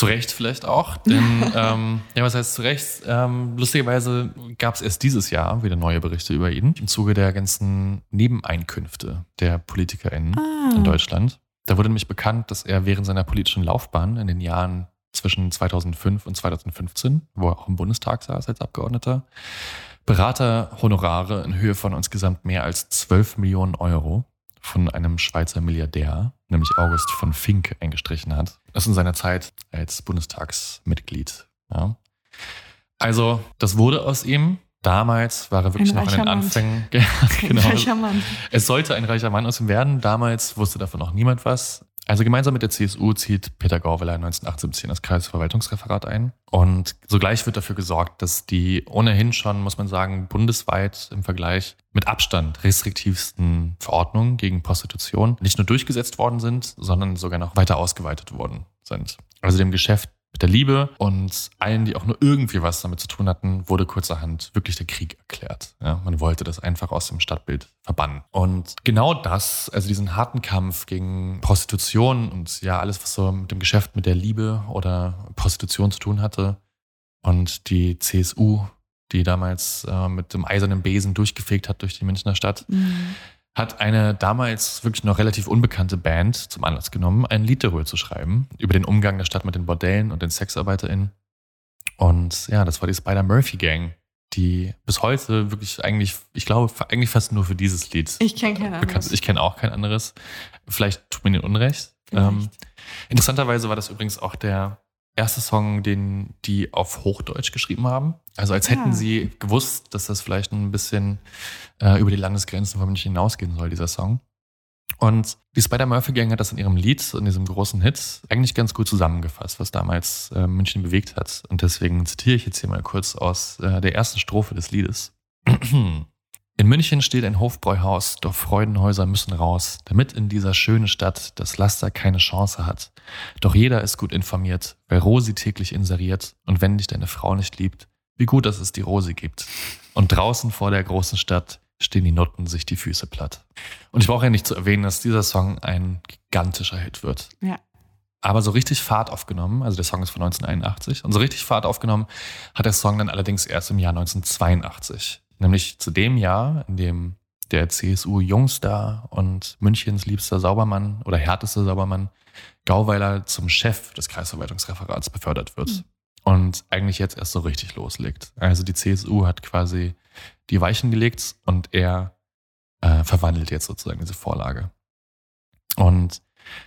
Zu Recht vielleicht auch, denn ähm, ja, was heißt zu Recht? Ähm, lustigerweise gab es erst dieses Jahr wieder neue Berichte über ihn im Zuge der ganzen Nebeneinkünfte der PolitikerInnen Ah. in Deutschland. Da wurde nämlich bekannt, dass er während seiner politischen Laufbahn in den Jahren zwischen 2005 und 2015, wo er auch im Bundestag saß als Abgeordneter, Beraterhonorare in Höhe von insgesamt mehr als 12 Millionen Euro von einem Schweizer Milliardär, nämlich August von Fink, eingestrichen hat. Das in seiner Zeit als Bundestagsmitglied. Ja. Also, das wurde aus ihm. Damals war er wirklich Ein noch in den Mann. Anfängen. Genau. Ein reicher Mann. Es sollte ein reicher Mann aus ihm werden. Damals wusste davon noch niemand was. Also gemeinsam mit der CSU zieht Peter Gauweiler 1978 in das Kreisverwaltungsreferat ein. Und sogleich wird dafür gesorgt, dass die ohnehin schon, muss man sagen, bundesweit im Vergleich mit Abstand restriktivsten Verordnungen gegen Prostitution nicht nur durchgesetzt worden sind, sondern sogar noch weiter ausgeweitet worden sind. Also dem Geschäft der Liebe und allen, die auch nur irgendwie was damit zu tun hatten, wurde kurzerhand wirklich der Krieg erklärt. Ja, man wollte das einfach aus dem Stadtbild verbannen. Und genau das, also diesen harten Kampf gegen Prostitution und ja alles, was so mit dem Geschäft mit der Liebe oder Prostitution zu tun hatte und die CSU, die damals äh, mit dem eisernen Besen durchgefegt hat durch die Münchner Stadt, Mhm. Hat eine damals wirklich noch relativ unbekannte Band zum Anlass genommen, ein Lied darüber zu schreiben, über den Umgang der Stadt mit den Bordellen und den SexarbeiterInnen. Und ja, das war die Spider-Murphy Gang, die bis heute wirklich eigentlich, ich glaube, eigentlich fast nur für dieses Lied Ich kenne bekannt anderes. ist. Ich kenne auch kein anderes. Vielleicht tut mir den Unrecht. Ähm, interessanterweise war das übrigens auch der erste Song, den die auf Hochdeutsch geschrieben haben. Also als hätten Ah. sie gewusst, dass das vielleicht ein bisschen äh, über die Landesgrenzen von München hinausgehen soll, dieser Song. Und die Spider-Murphy Gang hat das in ihrem Lied, in diesem großen Hit, eigentlich ganz gut zusammengefasst, was damals äh, München bewegt hat. Und deswegen zitiere ich jetzt hier mal kurz aus äh, der ersten Strophe des Liedes. In München steht ein Hofbräuhaus, doch Freudenhäuser müssen raus, damit in dieser schönen Stadt das Laster keine Chance hat. Doch jeder ist gut informiert, weil Rosi täglich inseriert und wenn dich deine Frau nicht liebt, wie gut, dass es die Rosi gibt. Und draußen vor der großen Stadt stehen die Nutten sich die Füße platt. Und ich brauche ja nicht zu erwähnen, dass dieser Song ein gigantischer Hit wird. Ja. Aber so richtig Fahrt aufgenommen, also der Song ist von 1981, und so richtig Fahrt aufgenommen hat der Song dann allerdings erst im Jahr 1982. Nämlich zu dem Jahr, in dem der CSU-Jungstar und Münchens liebster Saubermann oder härtester Saubermann Gauweiler zum Chef des Kreisverwaltungsreferats befördert wird. Mhm. Und eigentlich jetzt erst so richtig loslegt. Also die CSU hat quasi die Weichen gelegt und er äh, verwandelt jetzt sozusagen diese Vorlage. Und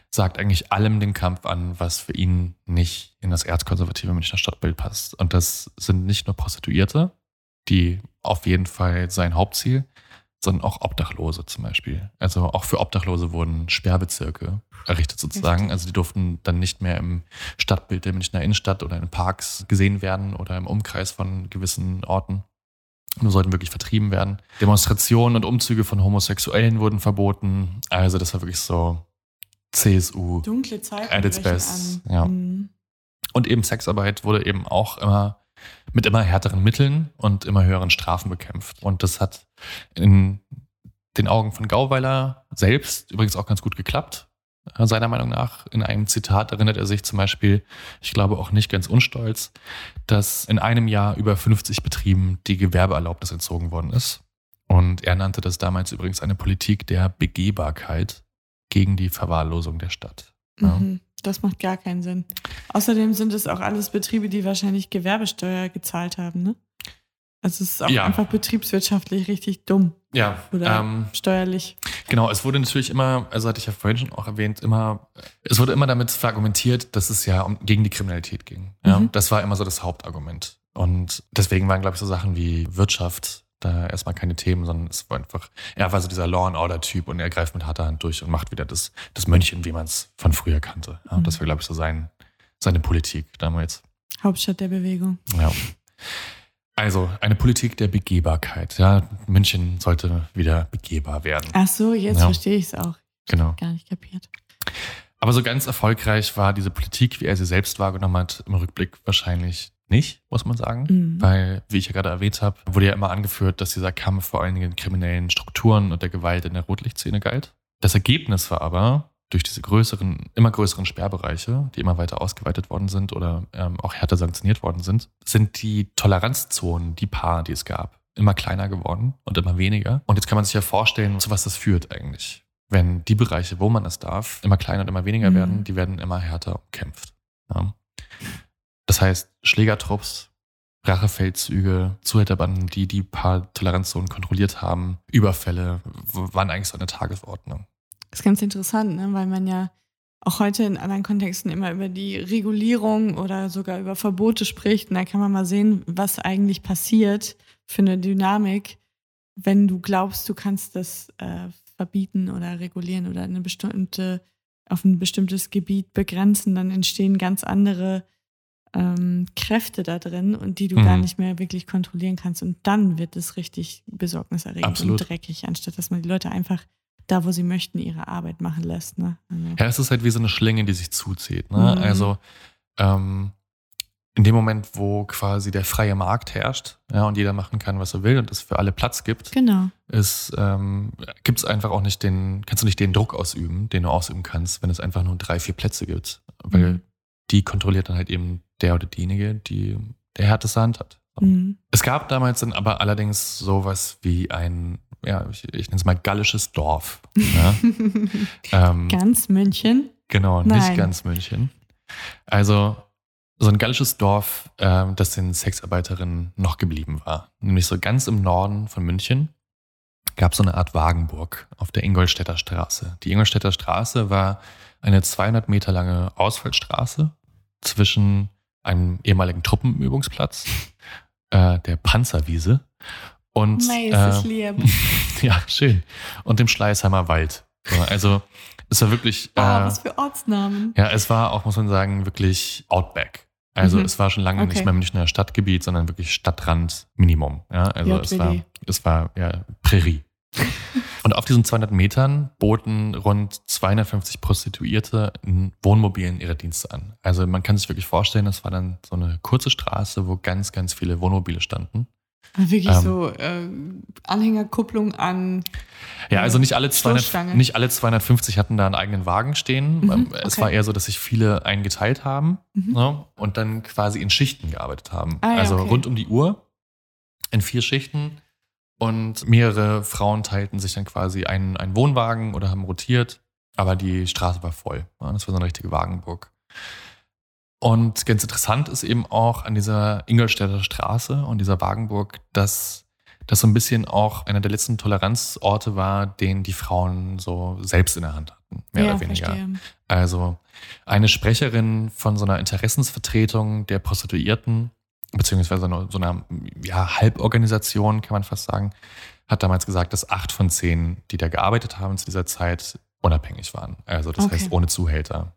sagt eigentlich allem den Kampf an, was für ihn nicht in das erzkonservative Münchner Stadtbild passt. Und das sind nicht nur Prostituierte, die auf jeden Fall sein Hauptziel, sondern auch Obdachlose zum Beispiel. Also auch für Obdachlose wurden Sperrbezirke errichtet sozusagen. Also die durften dann nicht mehr im Stadtbild der Münchner Innenstadt oder in Parks gesehen werden oder im Umkreis von gewissen Orten. Nur sollten wirklich vertrieben werden. Demonstrationen und Umzüge von Homosexuellen wurden verboten. Also das war wirklich so CSU. Dunkle Zeiten. At its best, ja. Mhm. Und eben Sexarbeit wurde eben auch immer mit immer härteren Mitteln und immer höheren Strafen bekämpft. Und das hat in den Augen von Gauweiler selbst übrigens auch ganz gut geklappt. Äh, Seiner Meinung nach, in einem Zitat erinnert er sich zum Beispiel, ich glaube auch nicht ganz unstolz, dass in einem Jahr über 50 Betrieben die Gewerbeerlaubnis entzogen worden ist. Und er nannte das damals übrigens eine Politik der Begehbarkeit gegen die Verwahrlosung der Stadt. Ja. Das macht gar keinen Sinn. Außerdem sind es auch alles Betriebe, die wahrscheinlich Gewerbesteuer gezahlt haben, ne? Also es ist auch Ja. einfach betriebswirtschaftlich richtig dumm Ja, oder ähm, steuerlich. Genau, es wurde natürlich immer, also hatte ich ja vorhin schon auch erwähnt, immer, es wurde immer damit verargumentiert, dass es ja um, gegen die Kriminalität ging. Ja, Mhm. Das war immer so das Hauptargument. Und deswegen waren, glaube ich, so Sachen wie Wirtschaft da erstmal keine Themen, sondern es war einfach, er war so dieser Law and Order Typ und er greift mit harter Hand durch und macht wieder das, das Mönchen, wie man es von früher kannte. Ja, Mhm. Das war, glaube ich, so sein, seine Politik damals. Hauptstadt der Bewegung. Ja. Also eine Politik der Begehbarkeit. Ja, München sollte wieder begehbar werden. Ach so, jetzt Ja. verstehe ich es auch. Genau. Gar nicht kapiert. Aber so ganz erfolgreich war diese Politik, wie er sie selbst wahrgenommen hat, im Rückblick wahrscheinlich nicht, muss man sagen. Mhm. Weil, wie ich ja gerade erwähnt habe, wurde ja immer angeführt, dass dieser Kampf vor allen Dingen den kriminellen Strukturen und der Gewalt in der Rotlichtszene galt. Das Ergebnis war aber, durch diese größeren, immer größeren Sperrbereiche, die immer weiter ausgeweitet worden sind oder ähm, auch härter sanktioniert worden sind, sind die Toleranzzonen, die paar, die es gab, immer kleiner geworden und immer weniger. Und jetzt kann man sich ja vorstellen, zu was das führt eigentlich. Wenn die Bereiche, wo man es darf, immer kleiner und immer weniger Mhm. werden, die werden immer härter umkämpft. Ja. Das heißt, Schlägertrupps, Rachefeldzüge, Zuhälterbanden, die die paar Toleranzzonen kontrolliert haben, Überfälle, waren eigentlich so eine Tagesordnung. Das ist ganz interessant, ne? weil man ja auch heute in anderen Kontexten immer über die Regulierung oder sogar über Verbote spricht. Und da kann man mal sehen, was eigentlich passiert für eine Dynamik, wenn du glaubst, du kannst das äh, verbieten oder regulieren oder eine bestimmte, auf ein bestimmtes Gebiet begrenzen, dann entstehen ganz andere ähm, Kräfte da drin und die du Mhm. gar nicht mehr wirklich kontrollieren kannst. Und dann wird es richtig besorgniserregend Absolut. und dreckig, anstatt dass man die Leute einfach da, wo sie möchten, ihre Arbeit machen lässt. Ne? Also, Ja, es ist halt wie so eine Schlinge, die sich zuzieht. Ne? Mhm. Also ähm, in dem Moment, wo quasi der freie Markt herrscht ja, und jeder machen kann, was er will und es für alle Platz gibt, Genau. ähm, gibt es einfach auch nicht den, kannst du nicht den Druck ausüben, den du ausüben kannst, wenn es einfach nur drei, vier Plätze gibt. Weil Mhm. die kontrolliert dann halt eben der oder diejenige, die der härteste Hand hat. Mhm. Es gab damals dann aber allerdings sowas wie ein, ja, ich, ich nenne es mal gallisches Dorf. Ja? ähm, Ganz München. Genau, Nein. nicht ganz München. Also so ein gallisches Dorf, ähm, das den Sexarbeiterinnen noch geblieben war. Nämlich so ganz im Norden von München gab es so eine Art Wagenburg auf der Ingolstädter Straße. Die Ingolstädter Straße war eine 200 Meter lange Ausfallstraße zwischen einem ehemaligen Truppenübungsplatz, äh, der Panzerwiese und Nice, ich äh, ja, schön. Und dem Schleißheimer Wald. So, also es war wirklich Oh, äh, was für Ortsnamen. ja, es war auch, muss man sagen, wirklich Outback. Also Mhm. es war schon lange Okay. nicht mehr Münchner Stadtgebiet, sondern wirklich Stadtrand Minimum. Ja, also es war, es war ja Prärie. Und auf diesen 200 Metern boten rund 250 Prostituierte in Wohnmobilen ihre Dienste an. Also man kann sich wirklich vorstellen, das war dann so eine kurze Straße, wo ganz, ganz viele Wohnmobile standen. Wirklich Ähm. so äh, Anhängerkupplung an. Ja, also nicht alle, 200, Stoßstange. nicht alle 250 hatten da einen eigenen Wagen stehen. Mhm, Ähm, Es okay. war eher so, dass sich viele eingeteilt haben Mhm. ne, und dann quasi in Schichten gearbeitet haben. Ah ja, also okay. rund um die Uhr in vier Schichten und mehrere Frauen teilten sich dann quasi einen, einen Wohnwagen oder haben rotiert, aber die Straße war voll. Ja, das war so eine richtige Wagenburg. Und ganz interessant ist eben auch an dieser Ingolstädter Straße und dieser Wagenburg, dass das so ein bisschen auch einer der letzten Toleranzorte war, den die Frauen so selbst in der Hand hatten, mehr ja, oder weniger. verstehe. Also eine Sprecherin von so einer Interessensvertretung der Prostituierten, beziehungsweise so einer, ja, Halborganisation, kann man fast sagen, hat damals gesagt, dass acht von zehn, die da gearbeitet haben zu dieser Zeit, unabhängig waren. Also das Okay. heißt ohne Zuhälter.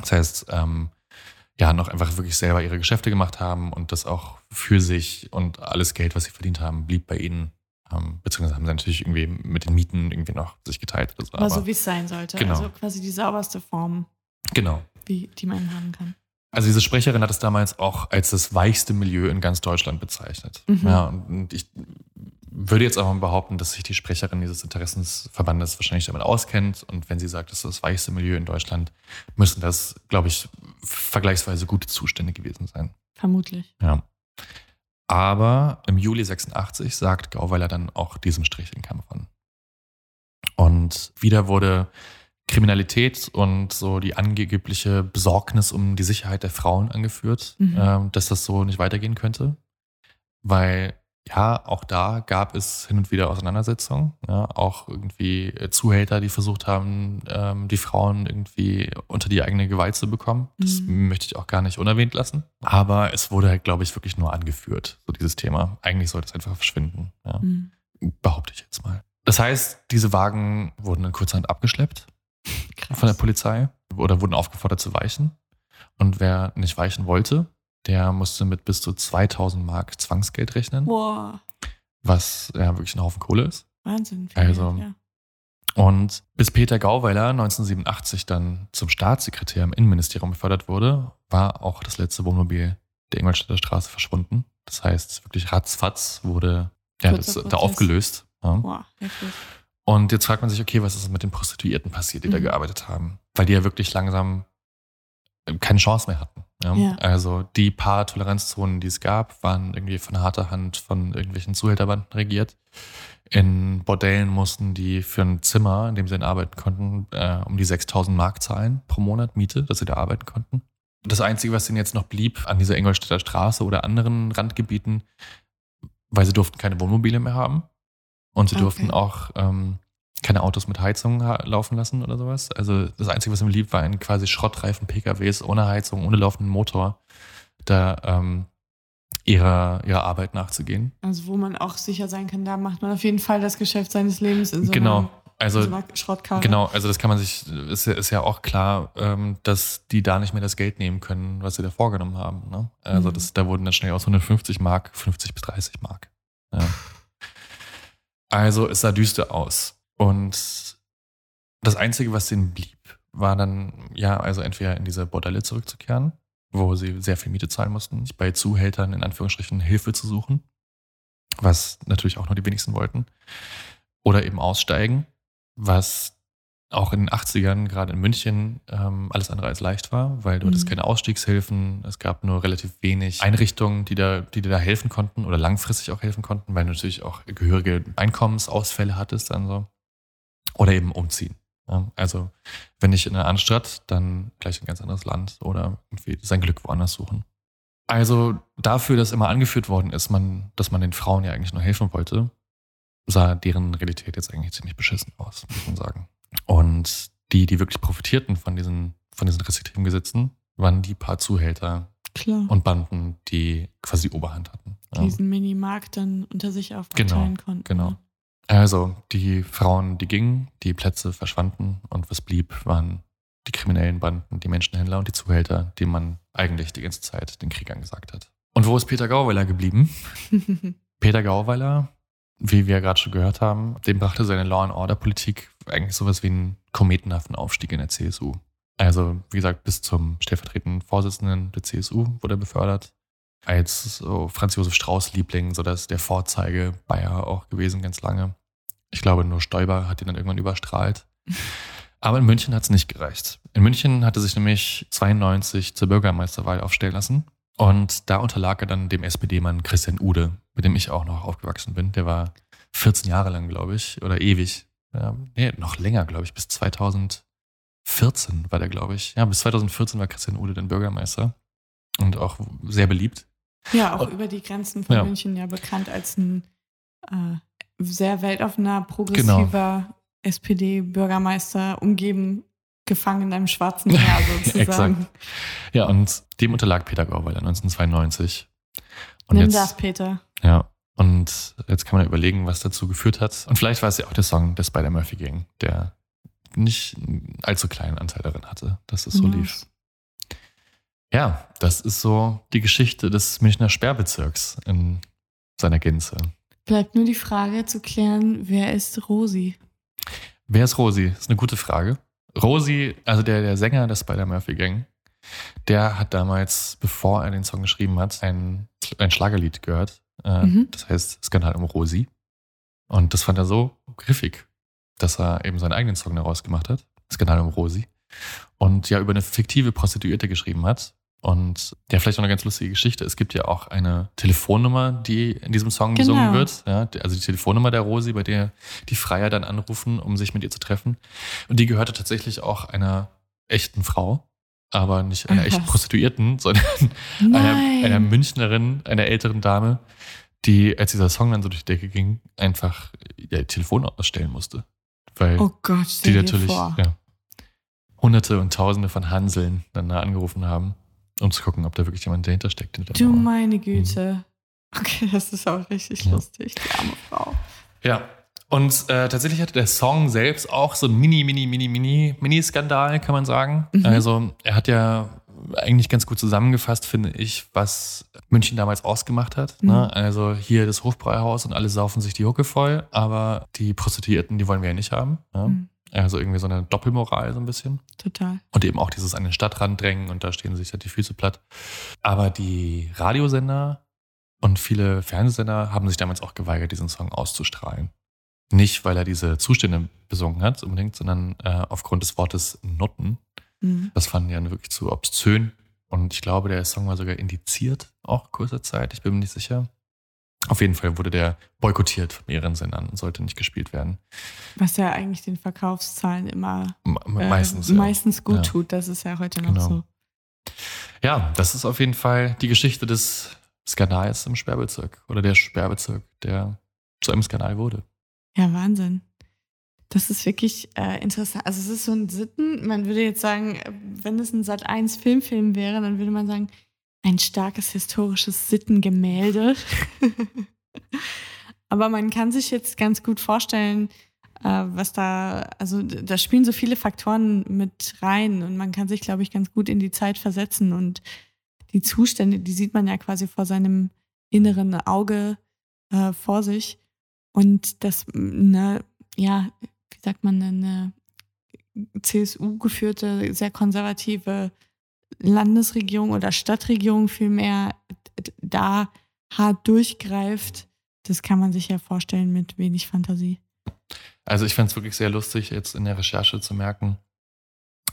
Das heißt, ähm, ja, noch einfach wirklich selber ihre Geschäfte gemacht haben und das auch für sich und alles Geld, was sie verdient haben, blieb bei ihnen Ähm, beziehungsweise haben sie natürlich irgendwie mit den Mieten irgendwie noch sich geteilt oder so. Aber so wie es sein sollte. Genau. Also quasi die sauberste Form, genau. wie, die man haben kann. Also diese Sprecherin hat es damals auch als das weichste Milieu in ganz Deutschland bezeichnet. Mhm. Ja, und ich würde jetzt mal behaupten, dass sich die Sprecherin dieses Interessensverbandes wahrscheinlich damit auskennt. Und wenn sie sagt, das ist das weichste Milieu in Deutschland, müssen das, glaube ich, vergleichsweise gute Zustände gewesen sein. Vermutlich. Ja. Aber im Juli 86 sagt Gauweiler dann auch diesem Strich in Kampf an. Und wieder wurde Kriminalität und so die angebliche Besorgnis um die Sicherheit der Frauen angeführt, Mhm. ähm, dass das so nicht weitergehen könnte. Weil ja, auch da gab es hin und wieder Auseinandersetzungen. Ja, auch irgendwie äh, Zuhälter, die versucht haben, ähm, die Frauen irgendwie unter die eigene Gewalt zu bekommen. Das Mhm. möchte ich auch gar nicht unerwähnt lassen. Aber es wurde halt, glaube ich, wirklich nur angeführt, so dieses Thema. Eigentlich sollte es einfach verschwinden. Ja Mhm. behaupte ich jetzt mal. Das heißt, diese Wagen wurden in kurzerhand abgeschleppt Krass. von der Polizei oder wurden aufgefordert zu weichen. Und wer nicht weichen wollte, der musste mit bis zu 2000 Mark Zwangsgeld rechnen, Boah, was ja wirklich ein Haufen Kohle ist. Wahnsinn. Also, Geld, ja. Und bis Peter Gauweiler 1987 dann zum Staatssekretär im Innenministerium befördert wurde, war auch das letzte Wohnmobil der Ingolstädter Straße verschwunden. Das heißt, wirklich ratzfatz wurde ja, das, da aufgelöst. Ja. Boah, heftig. Und jetzt fragt man sich, okay, was ist mit den Prostituierten passiert, die da Mhm. gearbeitet haben? Weil die ja wirklich langsam äh, keine Chance mehr hatten. Ja? Ja. Also die paar Toleranzzonen, die es gab, waren irgendwie von harter Hand von irgendwelchen Zuhälterbanden regiert. In Bordellen mussten die für ein Zimmer, in dem sie dann arbeiten konnten, äh, um die 6000 Mark zahlen pro Monat Miete, dass sie da arbeiten konnten. Das Einzige, was ihnen jetzt noch blieb an dieser Ingolstädter Straße oder anderen Randgebieten, weil sie durften keine Wohnmobile mehr haben und sie Okay. durften auch ähm, keine Autos mit Heizung laufen lassen oder sowas. Also das Einzige, was ihm lieb, war ein quasi schrottreifen PKWs ohne Heizung, ohne laufenden Motor, da ähm, ihrer, ihrer Arbeit nachzugehen. Also wo man auch sicher sein kann, da macht man auf jeden Fall das Geschäft seines Lebens in so genau. Also so Schrottkarre. Genau, also das kann man sich, ist ja, ist ja auch klar, ähm, dass die da nicht mehr das Geld nehmen können, was sie da vorgenommen haben. Ne? Also Mhm. das, da wurden dann schnell aus 150 Mark 50 bis 30 Mark. Ja. Also es sah düster aus. Und das Einzige, was denen blieb, war dann, ja, also entweder in diese Bordelle zurückzukehren, wo sie sehr viel Miete zahlen mussten, bei Zuhältern in Anführungsstrichen Hilfe zu suchen, was natürlich auch nur die wenigsten wollten, oder eben aussteigen, was auch in den 80ern, gerade in München, ähm, alles andere als leicht war, weil du Mhm. hattest keine Ausstiegshilfen, es gab nur relativ wenig Einrichtungen, die, da, die dir da helfen konnten oder langfristig auch helfen konnten, weil du natürlich auch gehörige Einkommensausfälle hattest dann so. Oder eben umziehen. Also wenn nicht in eine andere Stadt, dann gleich in ein ganz anderes Land oder irgendwie sein Glück woanders suchen. Also dafür, dass immer angeführt worden ist, man, dass man den Frauen ja eigentlich nur helfen wollte, sah deren Realität jetzt eigentlich ziemlich beschissen aus, muss man sagen. Und die, die wirklich profitierten von diesen, von diesen restriktiven Gesetzen, waren die paar Zuhälter Klar. und Banden, die quasi Oberhand hatten. Ja. diesen Minimarkt dann unter sich aufteilen konnten. Genau. Also die Frauen, die gingen, die Plätze verschwanden und was blieb, waren die kriminellen Banden, die Menschenhändler und die Zuhälter, denen man eigentlich die ganze Zeit den Krieg angesagt hat. Und wo ist Peter Gauweiler geblieben? Peter Gauweiler, wie wir gerade schon gehört haben, dem brachte seine Law and Order Politik eigentlich sowas wie einen kometenhaften Aufstieg in der CSU. Also, wie gesagt, bis zum stellvertretenden Vorsitzenden der CSU wurde er befördert. Als so Franz Josef Strauß Liebling, so dass der Vorzeige Bayer auch gewesen ganz lange. Ich glaube, nur Stoiber hat ihn dann irgendwann überstrahlt. Aber in München hat es nicht gereicht. In München hatte sich nämlich 92 zur Bürgermeisterwahl aufstellen lassen. Und da unterlag er dann dem SPD-Mann Christian Ude, mit dem ich auch noch aufgewachsen bin. Der war 14 Jahre lang, glaube ich, oder ewig. Ja, nee, noch länger, glaube ich, bis 2014 war der, glaube ich. Ja, bis 2014 war Christian Ude dann Bürgermeister und auch sehr beliebt. Ja, auch Und- über die Grenzen von Ja. München ja bekannt als ein äh, sehr weltoffener, Genau. progressiver SPD-Bürgermeister, umgeben, gefangen in einem schwarzen Meer sozusagen. Exakt. Ja, und dem unterlag Peter Gauweiler 1992. Und Nimm jetzt, das, Peter. Ja, und jetzt kann man überlegen, was dazu geführt hat. Und vielleicht war es ja auch der Song der Spider-Murphy Gang, der nicht einen allzu kleinen Anteil darin hatte, dass es so Who lief. Ja, das ist so die Geschichte des Münchner Sperrbezirks in seiner Gänze. Bleibt nur die Frage zu klären, wer ist Rosi? Wer ist Rosi? Das ist eine gute Frage. Rosi, also der, der Sänger der Spider-Murphy-Gang, der hat damals, bevor er den Song geschrieben hat, ein, ein Schlagerlied gehört. Äh, Mhm. Das heißt Skandal um Rosi. Und das fand er so griffig, dass er eben seinen eigenen Song daraus gemacht hat. Skandal um Rosi. Und ja über eine fiktive Prostituierte geschrieben hat. Und ja, vielleicht noch eine ganz lustige Geschichte. Es gibt ja auch eine Telefonnummer, die in diesem Song Genau. gesungen wird. Ja, also die Telefonnummer der Rosi, bei der die Freier dann anrufen, um sich mit ihr zu treffen. Und die gehörte tatsächlich auch einer echten Frau, aber nicht einer Ach, echten. Prostituierten, sondern einer, einer Münchnerin, einer älteren Dame, die, als dieser Song dann so durch die Decke ging, einfach ihr Telefon ausstellen musste. Weil Oh Gott, die natürlich ja, Hunderte und Tausende von Hanseln dann da angerufen haben, um zu gucken, ob da wirklich jemand dahinter steckt. hinter Du meine Güte. Okay, das ist auch richtig Ja. lustig, die arme Frau. Ja. Und äh, tatsächlich hatte der Song selbst auch so einen mini, mini, mini, mini, mini-Skandal, kann man sagen. Mhm. Also er hat ja eigentlich ganz gut zusammengefasst, finde ich, was München damals ausgemacht hat. Mhm. Ne? Also hier das Hofbräuhaus und alle saufen sich die Hucke voll, aber die Prostituierten, die wollen wir ja nicht haben. Ne? Mhm. Also irgendwie so eine Doppelmoral so ein bisschen. Total. Und eben auch dieses an den Stadtrand drängen und da stehen sich halt die Füße platt. Aber die Radiosender und viele Fernsehsender haben sich damals auch geweigert, diesen Song auszustrahlen. Nicht, weil er diese Zustände besungen hat unbedingt, sondern äh, aufgrund des Wortes Nutten. Mhm. Das fanden die dann wirklich zu obszön. Und ich glaube, der Song war sogar indiziert, auch kurzer Zeit. Ich bin mir nicht sicher. Auf jeden Fall wurde der boykottiert von mehreren Sendern und sollte nicht gespielt werden. Was ja eigentlich den Verkaufszahlen immer Me- äh, meistens. ja. meistens gut Ja. tut. Das ist ja heute noch Genau. so. Ja, das ist auf jeden Fall die Geschichte des Skandals im Sperrbezirk oder der Sperrbezirk, der zu einem Skandal wurde. Ja, Wahnsinn. Das ist wirklich äh, interessant. Also es ist so ein Sitten, man würde jetzt sagen, äh, wenn es ein Sat 1 Filmfilm wäre, dann würde man sagen, ein starkes historisches Sittengemälde. Aber man kann sich jetzt ganz gut vorstellen, äh, was da, also da spielen so viele Faktoren mit rein und man kann sich, glaube ich, ganz gut in die Zeit versetzen und die Zustände, die sieht man ja quasi vor seinem inneren Auge äh, vor sich. Und das, eine, ja, wie sagt man, eine CSU-geführte, sehr konservative Landesregierung oder Stadtregierung vielmehr da hart durchgreift, das kann man sich ja vorstellen mit wenig Fantasie. Also ich fand es wirklich sehr lustig, jetzt in der Recherche zu merken,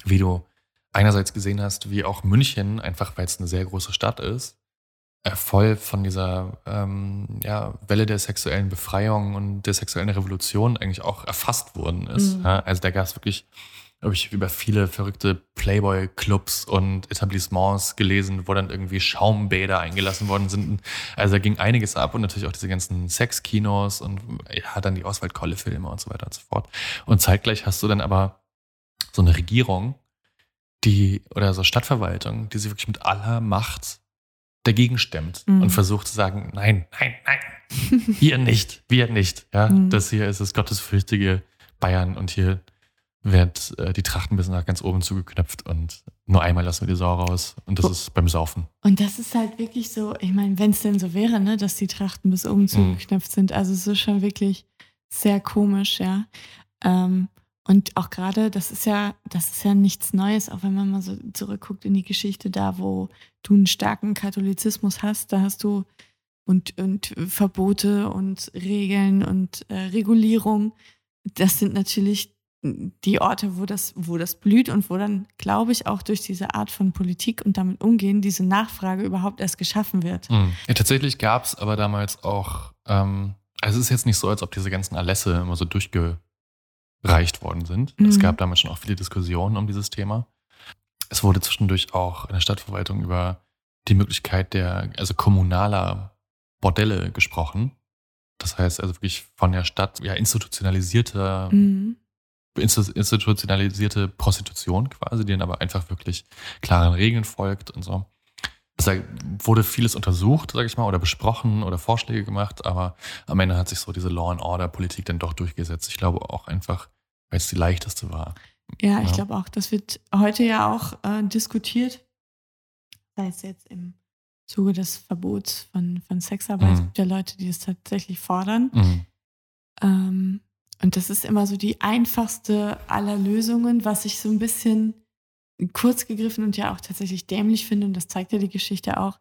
wie du einerseits gesehen hast, wie auch München, einfach weil es eine sehr große Stadt ist, äh, voll von dieser ähm, ja, Welle der sexuellen Befreiung und der sexuellen Revolution eigentlich auch erfasst worden ist. Mhm. Also da gab es wirklich, habe ich über viele verrückte Playboy-Clubs und Etablissements gelesen, wo dann irgendwie Schaumbäder eingelassen worden sind. Also da ging einiges ab und natürlich auch diese ganzen Sexkinos und ja, dann die Oswald-Kolle-Filme und so weiter und so fort. Und zeitgleich hast du dann aber so eine Regierung, die, oder so Stadtverwaltung, die sich wirklich mit aller Macht dagegen stemmt Mhm. und versucht zu sagen, nein, nein, nein, hier nicht, wir nicht. Ja, Mhm. das hier ist das gottesfürchtige Bayern und hier wird äh, die Trachten bis nach ganz oben zugeknöpft und nur einmal lassen wir die Sau raus und das Oh. ist beim Saufen. Und das ist halt wirklich so, ich meine, wenn es denn so wäre, ne, dass die Trachten bis oben zugeknöpft sind. Also es ist schon wirklich sehr komisch, ja. Ähm, und auch gerade, das ist ja, das ist ja nichts Neues, auch wenn man mal so zurückguckt in die Geschichte, da wo du einen starken Katholizismus hast, da hast du und, und Verbote und Regeln und äh, Regulierung. Das sind natürlich die Orte, wo das, wo das blüht und wo dann, glaube ich, auch durch diese Art von Politik und damit umgehen, diese Nachfrage überhaupt erst geschaffen wird. Mhm. Ja, tatsächlich gab es aber damals auch, ähm, also es ist jetzt nicht so, als ob diese ganzen Erlässe immer so durchgereicht worden sind. Es Mhm. gab damals schon auch viele Diskussionen um dieses Thema. Es wurde zwischendurch auch in der Stadtverwaltung über die Möglichkeit der, also kommunaler Bordelle gesprochen. Das heißt also wirklich von der Stadt, ja, institutionalisierter, Mhm. Institutionalisierte Prostitution quasi, die dann aber einfach wirklich klaren Regeln folgt und so. Also da wurde vieles untersucht, sage ich mal, oder besprochen oder Vorschläge gemacht, aber am Ende hat sich so diese Law and Order Politik dann doch durchgesetzt. Ich glaube auch einfach, weil es die leichteste war. Ja, ich Ja. glaube auch, das wird heute ja auch äh, diskutiert, sei es jetzt im Zuge des Verbots von, von Sexarbeit. Es Mhm. gibt ja Leute, die das tatsächlich fordern. Mhm. Ähm, und das ist immer so die einfachste aller Lösungen, was ich so ein bisschen kurz gegriffen und ja auch tatsächlich dämlich finde. Und das zeigt ja die Geschichte auch.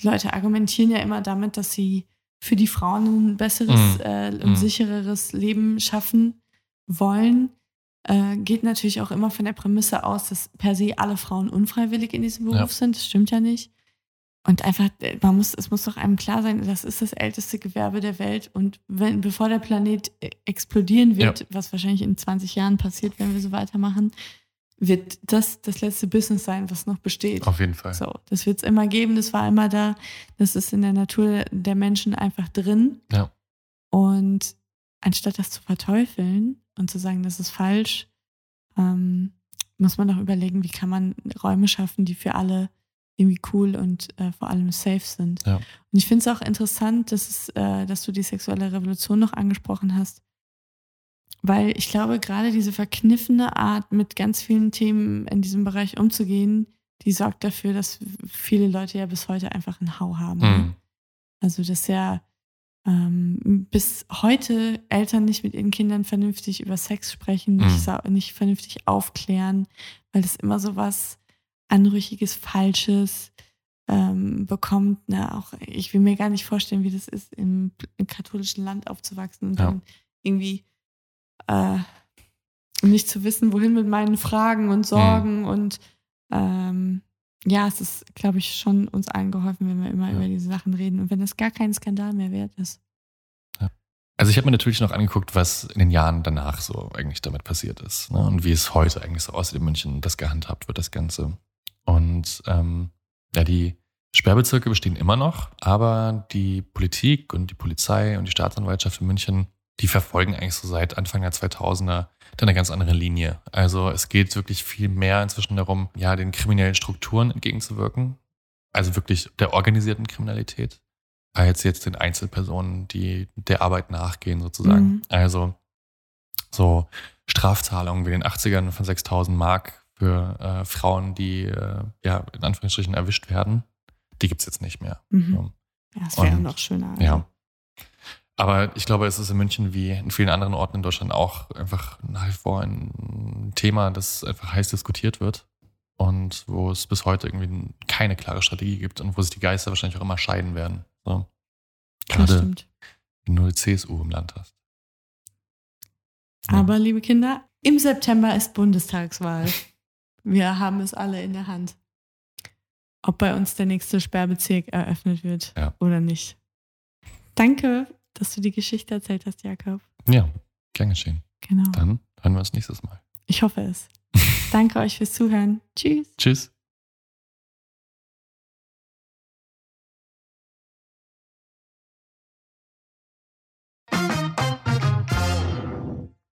Die Leute argumentieren ja immer damit, dass sie für die Frauen ein besseres Mhm. äh, und Mhm. sichereres Leben schaffen wollen. Äh, geht natürlich auch immer von der Prämisse aus, dass per se alle Frauen unfreiwillig in diesem Beruf Ja. sind. Das stimmt ja nicht. Und einfach, man muss, es muss doch einem klar sein, das ist das älteste Gewerbe der Welt. Und wenn, bevor der Planet äh, explodieren wird, Ja. was wahrscheinlich in 20 Jahren passiert, wenn wir so weitermachen, wird das das letzte Business sein, was noch besteht. Auf jeden Fall. So, das wird es immer geben, das war immer da, das ist in der Natur der Menschen einfach drin. Ja. Und anstatt das zu verteufeln und zu sagen, das ist falsch, ähm, muss man doch überlegen, wie kann man Räume schaffen, die für alle irgendwie cool und äh, vor allem safe sind. Ja. Und ich finde es auch interessant, dass, es, äh, dass du die sexuelle Revolution noch angesprochen hast, weil ich glaube, gerade diese verkniffene Art, mit ganz vielen Themen in diesem Bereich umzugehen, die sorgt dafür, dass viele Leute ja bis heute einfach einen Hau haben. Mhm. Also, dass ja ähm, bis heute Eltern nicht mit ihren Kindern vernünftig über Sex sprechen, nicht, Mhm. sa- nicht vernünftig aufklären, weil das immer so was Anrüchiges, Falsches ähm, bekommt. Ne? Auch, ich will mir gar nicht vorstellen, wie das ist, im, im katholischen Land aufzuwachsen und Ja. dann irgendwie äh, nicht zu wissen, wohin mit meinen Fragen und Sorgen und ähm, ja, es ist, glaube ich, schon uns allen geholfen, wenn wir immer Ja. über diese Sachen reden und wenn das gar kein Skandal mehr wert ist. Also ich habe mir natürlich noch angeguckt, was in den Jahren danach so eigentlich damit passiert ist ne? und wie es heute eigentlich so aussieht in München, das gehandhabt wird, das Ganze. Und ähm, ja, die Sperrbezirke bestehen immer noch, aber die Politik und die Polizei und die Staatsanwaltschaft in München, die verfolgen eigentlich so seit Anfang der 2000er dann eine ganz andere Linie. Also es geht wirklich viel mehr inzwischen darum, ja, den kriminellen Strukturen entgegenzuwirken, also wirklich der organisierten Kriminalität, als jetzt den Einzelpersonen, die der Arbeit nachgehen sozusagen. Mhm. Also so Strafzahlungen wie in den 80ern von 6000 Mark für äh, Frauen, die äh, ja in Anführungsstrichen erwischt werden, die gibt's jetzt nicht mehr. Mhm. Ja, es wäre noch schöner. also. Ja. Aber ich glaube, es ist in München wie in vielen anderen Orten in Deutschland auch einfach nach wie vor ein Thema, das einfach heiß diskutiert wird und wo es bis heute irgendwie keine klare Strategie gibt und wo sich die Geister wahrscheinlich auch immer scheiden werden. So. Das Gerade stimmt. wenn du eine CSU im Land hast. Aber, liebe Kinder, im September ist Bundestagswahl. Wir haben es alle in der Hand. Ob bei uns der nächste Sperrbezirk eröffnet wird Ja. oder nicht. Danke, dass du die Geschichte erzählt hast, Jakob. Ja, gern geschehen. Genau. Dann hören wir uns nächstes Mal. Ich hoffe es. Danke euch fürs Zuhören. Tschüss. Tschüss.